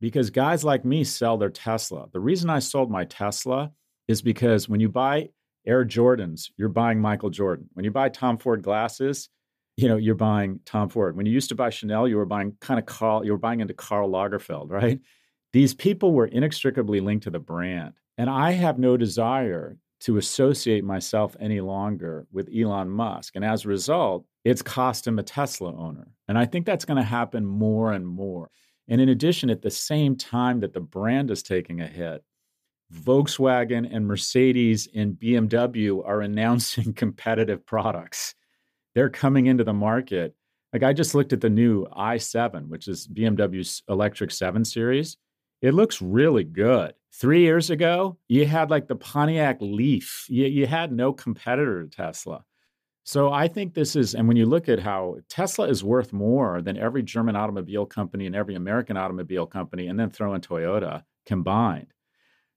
because guys like me sell their Tesla. The reason I sold my Tesla is because when you buy Air Jordans, you're buying Michael Jordan. When you buy Tom Ford glasses, you know, you're buying Tom Ford. When you used to buy Chanel, you were buying kind of Karl, you were buying into Karl Lagerfeld, right? These people were inextricably linked to the brand. And I have no desire to associate myself any longer with Elon Musk. And as a result, it's cost him a Tesla owner. And I think that's going to happen more and more. And in addition, at the same time that the brand is taking a hit, Volkswagen and Mercedes and BMW are announcing competitive products. They're coming into the market. Like I just looked at the new i7, which is BMW's electric 7 series. It looks really good. Three years ago, you had like the Pontiac Leaf. You, you had no competitor to Tesla. So I think this is, and when you look at how Tesla is worth more than every German automobile company and every American automobile company, and then throw in Toyota combined.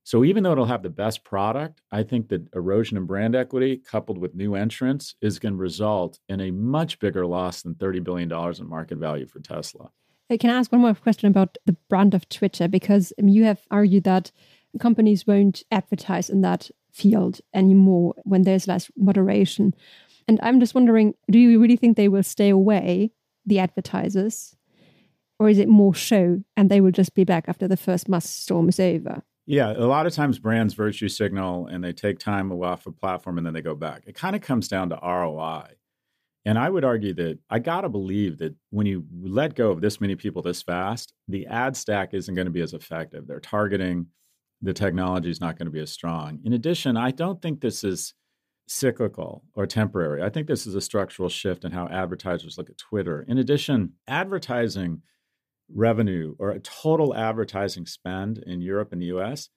So even though it'll have the best product, I think that erosion in brand equity coupled with new entrants is going to result in a much bigger loss than $30 billion in market value for Tesla. I can ask one more question about the brand of Twitter because um, you have argued that companies won't advertise in that field anymore when there's less moderation. And I'm just wondering do you really think they will stay away, the advertisers? Or is it more show and they will just be back after the first Musk storm is over? Yeah, a lot of times brands virtue signal and they take time off a platform and then they go back. It kind of comes down to ROI. And I would argue that I got to believe that when you let go of this many people this fast, the ad stack isn't going to be as effective. They're targeting, the technology is not going to be as strong. In addition, I don't think this is cyclical or temporary. I think this is a structural shift in how advertisers look at Twitter. In addition, advertising revenue or total advertising spend in Europe and the US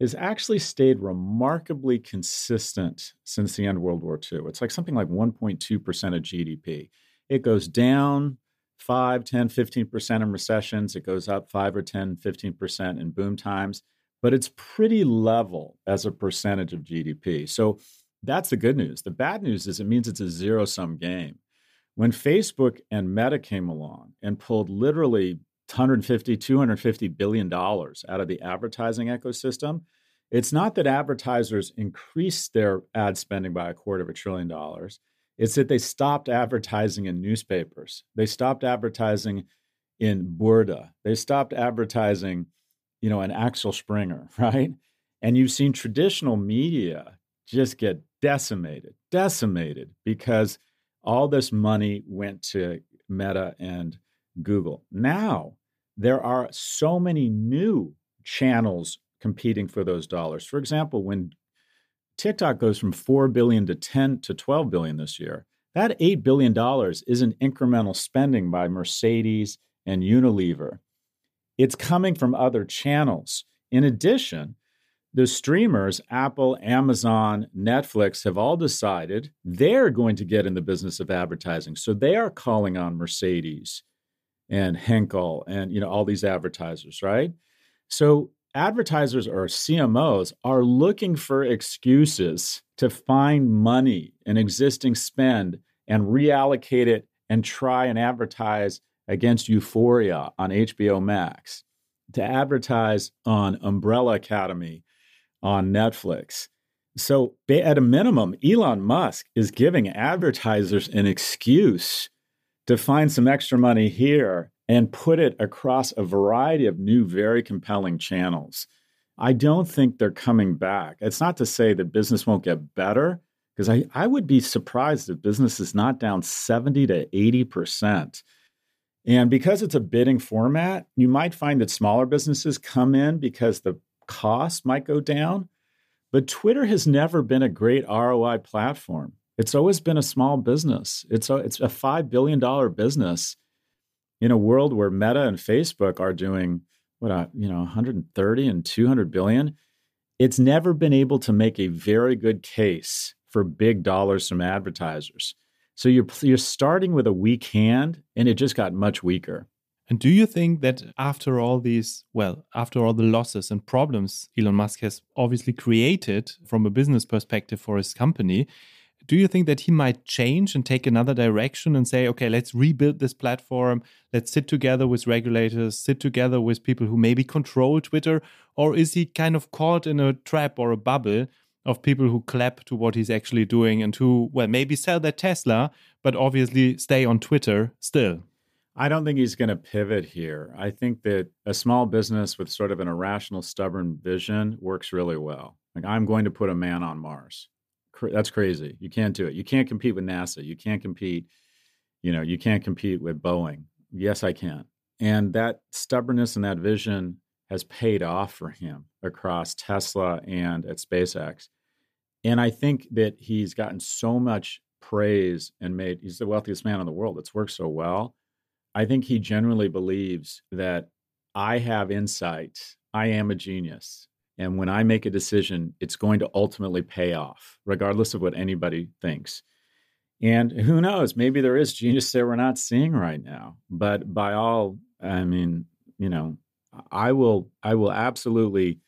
has actually stayed remarkably consistent since the end of World War II. It's like something like 1.2% of GDP. It goes down 5, 10, 15% in recessions. It goes up 5 or 10, 15% in boom times, but it's pretty level as a percentage of GDP. So that's the good news. The bad news is it means it's a zero sum game. When Facebook and Meta came along and pulled literally 150 250 billion dollars out of the advertising ecosystem it's not that advertisers increased their ad spending by a quarter of a trillion dollars it's that they stopped advertising in newspapers they stopped advertising in burda they stopped advertising you know in axel springer right and you've seen traditional media just get decimated decimated because all this money went to meta and Google. Now, there are so many new channels competing for those dollars. For example, when TikTok goes from 4 billion to 10 to 12 billion this year, that 8 billion dollars isn't incremental spending by Mercedes and Unilever. It's coming from other channels. In addition, the streamers, Apple, Amazon, Netflix, have all decided they're going to get in the business of advertising. So they are calling on Mercedes and Henkel and you know all these advertisers, right? So advertisers or CMOs are looking for excuses to find money and existing spend and reallocate it and try and advertise against Euphoria on HBO Max, to advertise on Umbrella Academy on Netflix. So, at a minimum, Elon Musk is giving advertisers an excuse to find some extra money here and put it across a variety of new, very compelling channels. I don't think they're coming back. It's not to say that business won't get better, because I, I would be surprised if business is not down 70 to 80%. And because it's a bidding format, you might find that smaller businesses come in because the cost might go down. But Twitter has never been a great ROI platform. It's always been a small business. It's a, it's a $5 billion business in a world where Meta and Facebook are doing what uh, you know 130 and 200 billion. It's never been able to make a very good case for big dollars from advertisers. So you're you're starting with a weak hand, and it just got much weaker. And do you think that after all these, well, after all the losses and problems Elon Musk has obviously created from a business perspective for his company, do you think that he might change and take another direction and say, okay, let's rebuild this platform, let's sit together with regulators, sit together with people who maybe control Twitter? Or is he kind of caught in a trap or a bubble of people who clap to what he's actually doing and who, well, maybe sell their Tesla, but obviously stay on Twitter still. I don't think he's going to pivot here. I think that a small business with sort of an irrational, stubborn vision works really well. Like, I'm going to put a man on Mars. That's crazy. You can't do it. You can't compete with NASA. You can't compete, you know, you can't compete with Boeing. Yes, I can. And that stubbornness and that vision has paid off for him across Tesla and at SpaceX. And I think that he's gotten so much praise and made, he's the wealthiest man in the world. It's worked so well. I think he genuinely believes that I have insight. I am a genius. And when I make a decision, it's going to ultimately pay off, regardless of what anybody thinks. And who knows, maybe there is genius there we're not seeing right now. But by all, I mean, you know, I will I will absolutely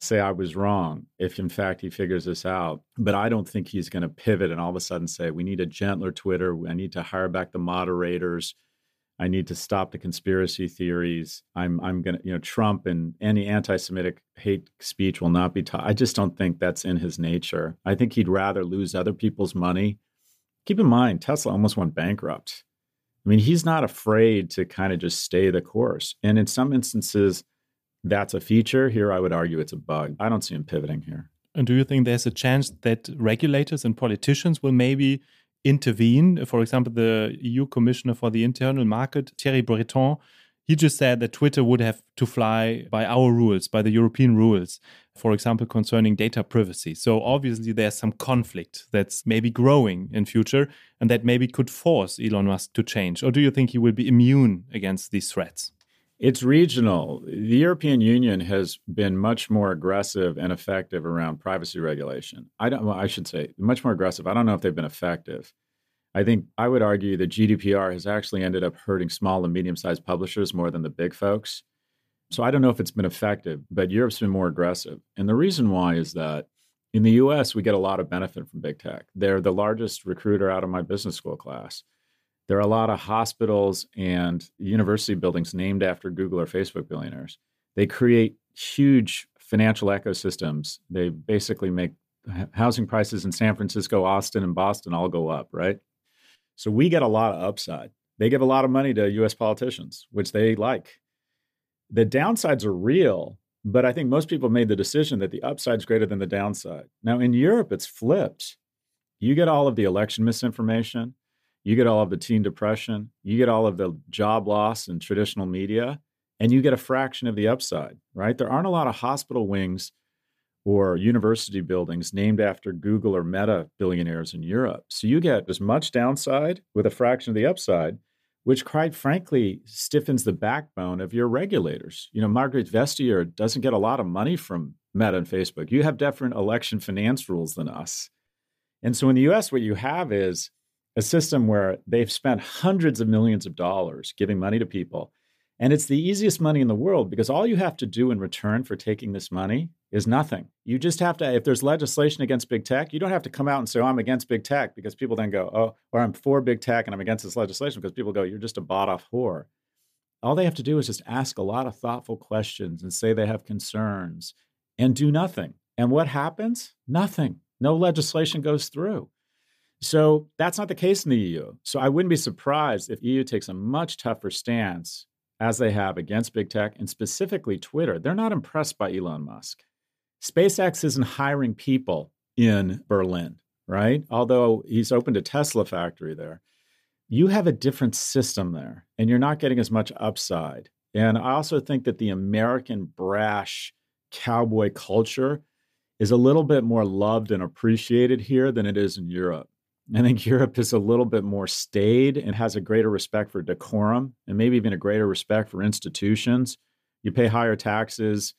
say I was wrong if, in fact, he figures this out. But I don't think he's going to pivot and all of a sudden say, we need a gentler Twitter. I need to hire back the moderators. I need to stop the conspiracy theories. I'm, I'm going to, you know, Trump and any anti Semitic hate speech will not be taught. I just don't think that's in his nature. I think he'd rather lose other people's money. Keep in mind, Tesla almost went bankrupt. I mean, he's not afraid to kind of just stay the course. And in some instances, that's a feature. Here, I would argue it's a bug. I don't see him pivoting here. And do you think there's a chance that regulators and politicians will maybe intervene? For example, the EU Commissioner for the Internal Market, Thierry Breton, he just said that Twitter would have to fly by our rules, by the European rules, for example, concerning data privacy. So obviously there's some conflict that's maybe growing in future and that maybe could force Elon Musk to change. Or do you think he will be immune against these threats? It's regional. The European Union has been much more aggressive and effective around privacy regulation. I don't. Well, I should say much more aggressive. I don't know if they've been effective. I think I would argue that GDPR has actually ended up hurting small and medium-sized publishers more than the big folks. So I don't know if it's been effective, but Europe's been more aggressive. And the reason why is that in the US, we get a lot of benefit from big tech. They're the largest recruiter out of my business school class. There are a lot of hospitals and university buildings named after Google or Facebook billionaires. They create huge financial ecosystems. They basically make housing prices in San Francisco, Austin, and Boston all go up, right? So we get a lot of upside. They give a lot of money to US politicians, which they like. The downsides are real, but I think most people made the decision that the upside is greater than the downside. Now, in Europe, it's flipped. You get all of the election misinformation, you get all of the teen depression, you get all of the job loss in traditional media, and you get a fraction of the upside, right? There aren't a lot of hospital wings or university buildings named after Google or Meta billionaires in Europe. So you get as much downside with a fraction of the upside, which quite frankly stiffens the backbone of your regulators. You know, Margaret Vestager doesn't get a lot of money from Meta and Facebook. You have different election finance rules than us. And so in the US, what you have is a system where they've spent hundreds of millions of dollars giving money to people. And it's the easiest money in the world because all you have to do in return for taking this money is nothing. You just have to, if there's legislation against big tech, you don't have to come out and say, oh, I'm against big tech because people then go, oh, or I'm for big tech and I'm against this legislation because people go, you're just a bought off whore. All they have to do is just ask a lot of thoughtful questions and say they have concerns and do nothing. And what happens? Nothing. No legislation goes through. So that's not the case in the EU. So I wouldn't be surprised if EU takes a much tougher stance as they have against big tech and specifically Twitter. They're not impressed by Elon Musk. SpaceX isn't hiring people in Berlin, right? Although he's opened a Tesla factory there. You have a different system there, and you're not getting as much upside. And I also think that the American brash cowboy culture is a little bit more loved and appreciated here than it is in Europe. I think Europe is a little bit more staid and has a greater respect for decorum and maybe even a greater respect for institutions. You pay higher taxes,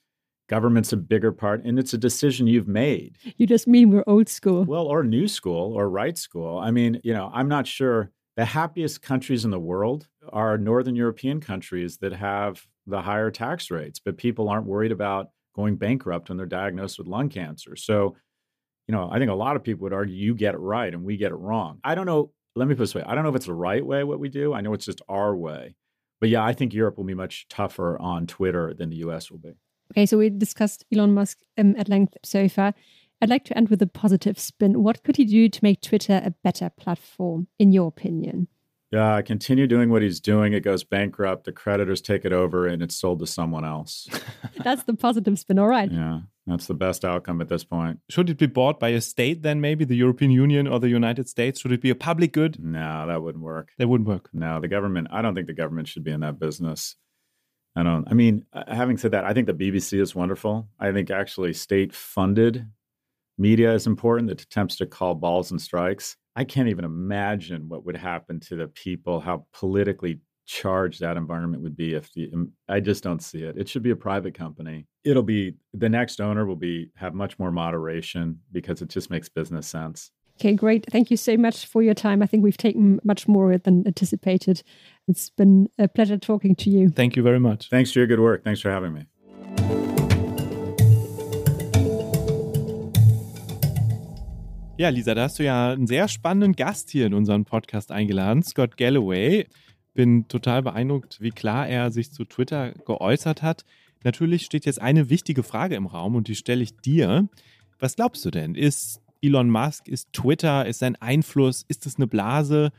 government's a bigger part, and it's a decision you've made. You just mean we're old school. Well, or new school or right school. I mean, you know, I'm not sure. The happiest countries in the world are Northern European countries that have the higher tax rates, but people aren't worried about going bankrupt when they're diagnosed with lung cancer. So, you know, I think a lot of people would argue you get it right and we get it wrong. I don't know. Let me put this way I don't know if it's the right way what we do. I know it's just our way. But yeah, I think Europe will be much tougher on Twitter than the US will be. Okay, so we discussed Elon Musk um, at length so far. I'd like to end with a positive spin. What could he do to make Twitter a better platform, in your opinion? Yeah, continue doing what he's doing. It goes bankrupt. The creditors take it over, and it's sold to someone else. that's the positive spin. All right. Yeah, that's the best outcome at this point. Should it be bought by a state then, maybe the European Union or the United States? Should it be a public good? No, that wouldn't work. That wouldn't work. No, the government. I don't think the government should be in that business. I don't. I mean, uh, having said that, I think the BBC is wonderful. I think actually state-funded media is important that attempts to call balls and strikes. I can't even imagine what would happen to the people, how politically charged that environment would be if the um, I just don't see it. It should be a private company. It'll be the next owner will be have much more moderation because it just makes business sense. Okay, great. Thank you so much for your time. I think we've taken much more than anticipated. It's been a pleasure talking to you. Thank you very much. Thanks for your good work. Thanks for having me. Ja, Lisa, da hast du ja einen sehr spannenden Gast hier in unseren Podcast eingeladen, Scott Galloway. Bin total beeindruckt, wie klar er sich zu Twitter geäußert hat. Natürlich steht jetzt eine wichtige Frage im Raum und die stelle ich dir. Was glaubst du denn? Ist Elon Musk, ist Twitter, ist sein Einfluss, ist es eine Blase,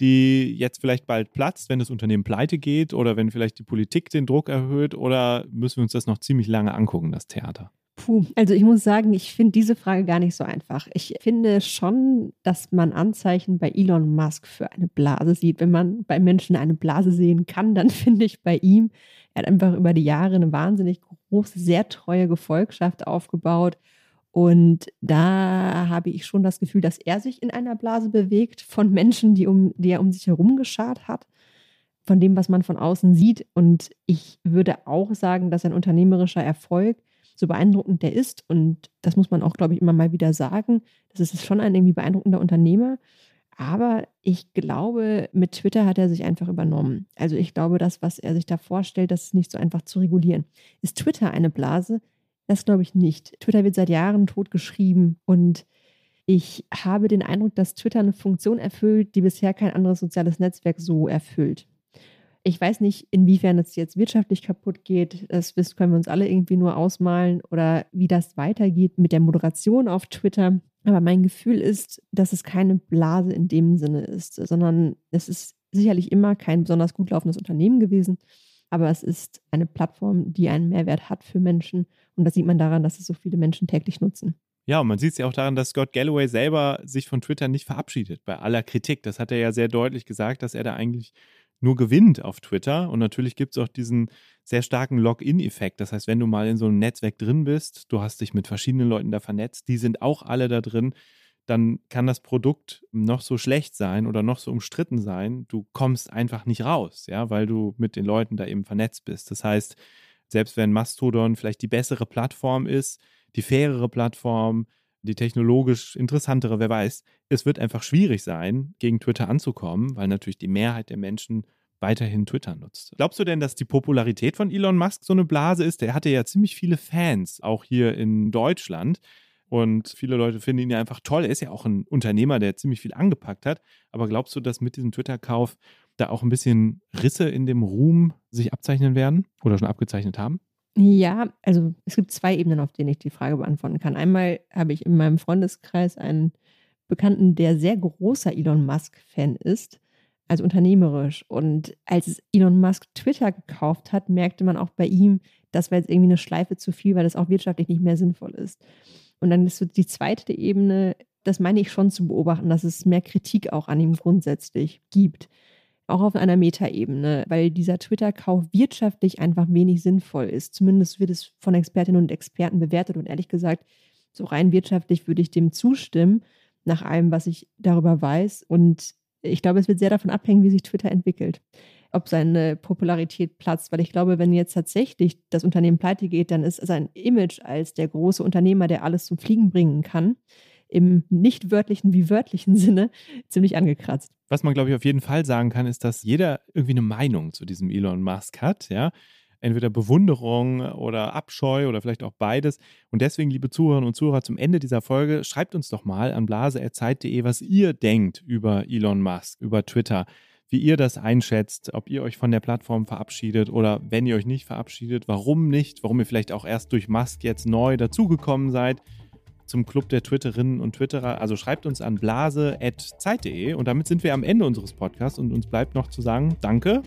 die jetzt vielleicht bald platzt, wenn das Unternehmen pleite geht oder wenn vielleicht die Politik den Druck erhöht oder müssen wir uns das noch ziemlich lange angucken, das Theater? Puh, also ich muss sagen, ich finde diese Frage gar nicht so einfach. Ich finde schon, dass man Anzeichen bei Elon Musk für eine Blase sieht. Wenn man bei Menschen eine Blase sehen kann, dann finde ich bei ihm, er hat einfach über die Jahre eine wahnsinnig große, sehr treue Gefolgschaft aufgebaut. Und da habe ich schon das Gefühl, dass er sich in einer Blase bewegt von Menschen, die, um, die er um sich herum geschart hat, von dem, was man von außen sieht. Und ich würde auch sagen, dass ein unternehmerischer Erfolg so beeindruckend der ist, und das muss man auch, glaube ich, immer mal wieder sagen, das ist schon ein irgendwie beeindruckender Unternehmer. Aber ich glaube, mit Twitter hat er sich einfach übernommen. Also ich glaube, das, was er sich da vorstellt, das ist nicht so einfach zu regulieren. Ist Twitter eine Blase? Das glaube ich nicht. Twitter wird seit Jahren totgeschrieben und ich habe den Eindruck, dass Twitter eine Funktion erfüllt, die bisher kein anderes soziales Netzwerk so erfüllt. Ich weiß nicht, inwiefern es jetzt wirtschaftlich kaputt geht. Das können wir uns alle irgendwie nur ausmalen oder wie das weitergeht mit der Moderation auf Twitter. Aber mein Gefühl ist, dass es keine Blase in dem Sinne ist, sondern es ist sicherlich immer kein besonders gut laufendes Unternehmen gewesen. Aber es ist eine Plattform, die einen Mehrwert hat für Menschen. Und das sieht man daran, dass es so viele Menschen täglich nutzen. Ja, und man sieht es ja auch daran, dass Scott Galloway selber sich von Twitter nicht verabschiedet bei aller Kritik. Das hat er ja sehr deutlich gesagt, dass er da eigentlich nur gewinnt auf Twitter. Und natürlich gibt es auch diesen sehr starken Login-Effekt. Das heißt, wenn du mal in so einem Netzwerk drin bist, du hast dich mit verschiedenen Leuten da vernetzt, die sind auch alle da drin, dann kann das Produkt noch so schlecht sein oder noch so umstritten sein. Du kommst einfach nicht raus, ja, weil du mit den Leuten da eben vernetzt bist. Das heißt, selbst wenn Mastodon vielleicht die bessere Plattform ist, die fairere Plattform, die technologisch interessantere, wer weiß. Es wird einfach schwierig sein, gegen Twitter anzukommen, weil natürlich die Mehrheit der Menschen weiterhin Twitter nutzt. Glaubst du denn, dass die Popularität von Elon Musk so eine Blase ist? Der hatte ja ziemlich viele Fans, auch hier in Deutschland. Und viele Leute finden ihn ja einfach toll. Er ist ja auch ein Unternehmer, der ziemlich viel angepackt hat. Aber glaubst du, dass mit diesem Twitter-Kauf da auch ein bisschen Risse in dem Ruhm sich abzeichnen werden oder schon abgezeichnet haben? Ja, also es gibt zwei Ebenen, auf denen ich die Frage beantworten kann. Einmal habe ich in meinem Freundeskreis einen Bekannten, der sehr großer Elon Musk-Fan ist, also unternehmerisch. Und als Elon Musk Twitter gekauft hat, merkte man auch bei ihm, das war jetzt irgendwie eine Schleife zu viel, weil das auch wirtschaftlich nicht mehr sinnvoll ist. Und dann ist so die zweite Ebene, das meine ich schon zu beobachten, dass es mehr Kritik auch an ihm grundsätzlich gibt. Auch auf einer Metaebene, weil dieser Twitter-Kauf wirtschaftlich einfach wenig sinnvoll ist. Zumindest wird es von Expertinnen und Experten bewertet. Und ehrlich gesagt, so rein wirtschaftlich würde ich dem zustimmen, nach allem, was ich darüber weiß. Und ich glaube, es wird sehr davon abhängen, wie sich Twitter entwickelt, ob seine Popularität platzt, weil ich glaube, wenn jetzt tatsächlich das Unternehmen pleite geht, dann ist sein Image als der große Unternehmer, der alles zum Fliegen bringen kann, im nicht wörtlichen wie wörtlichen Sinne ziemlich angekratzt. Was man, glaube ich, auf jeden Fall sagen kann, ist, dass jeder irgendwie eine Meinung zu diesem Elon Musk hat, ja entweder Bewunderung oder Abscheu oder vielleicht auch beides. Und deswegen, liebe Zuhörerinnen und Zuhörer, zum Ende dieser Folge, schreibt uns doch mal an blase.zeit.de, was ihr denkt über Elon Musk, über Twitter, wie ihr das einschätzt, ob ihr euch von der Plattform verabschiedet oder wenn ihr euch nicht verabschiedet, warum nicht, warum ihr vielleicht auch erst durch Musk jetzt neu dazugekommen seid zum Club der Twitterinnen und Twitterer. Also schreibt uns an blase.zeit.de und damit sind wir am Ende unseres Podcasts und uns bleibt noch zu sagen, danke,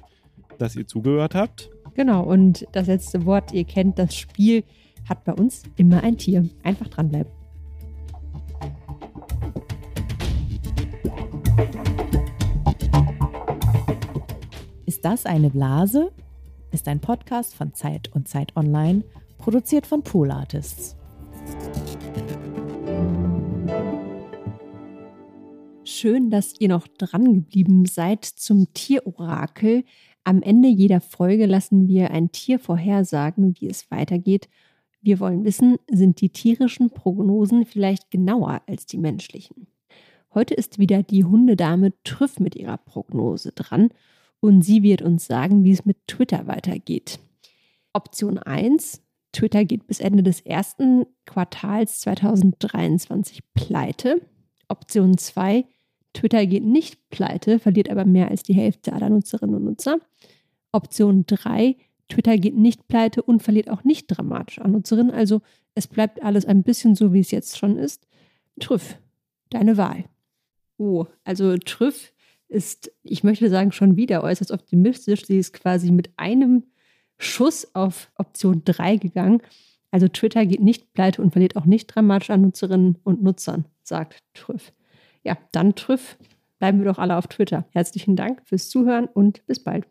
dass ihr zugehört habt. Genau, und das letzte Wort, ihr kennt das Spiel, hat bei uns immer ein Tier. Einfach dranbleiben. Ist das eine Blase? Ist ein Podcast von Zeit und Zeit Online, produziert von Pool Artists. Schön, dass ihr noch dran geblieben seid zum Tierorakel. Am Ende jeder Folge lassen wir ein Tier vorhersagen, wie es weitergeht. Wir wollen wissen, sind die tierischen Prognosen vielleicht genauer als die menschlichen? Heute ist wieder die Hundedame Trüff mit ihrer Prognose dran und sie wird uns sagen, wie es mit Twitter weitergeht. Option 1. Twitter geht bis Ende des ersten Quartals 2023 pleite. Option 2. Twitter geht nicht pleite, verliert aber mehr als die Hälfte aller Nutzerinnen und Nutzer. Option 3, Twitter geht nicht pleite und verliert auch nicht dramatisch an Nutzerinnen. Also es bleibt alles ein bisschen so, wie es jetzt schon ist. Trüff, deine Wahl. Oh, also Trüff ist, ich möchte sagen, schon wieder äußerst optimistisch. Sie ist quasi mit einem Schuss auf Option 3 gegangen. Also Twitter geht nicht pleite und verliert auch nicht dramatisch an Nutzerinnen und Nutzern, sagt Trüff. Ja, dann Trüff, bleiben wir doch alle auf Twitter. Herzlichen Dank fürs Zuhören und bis bald.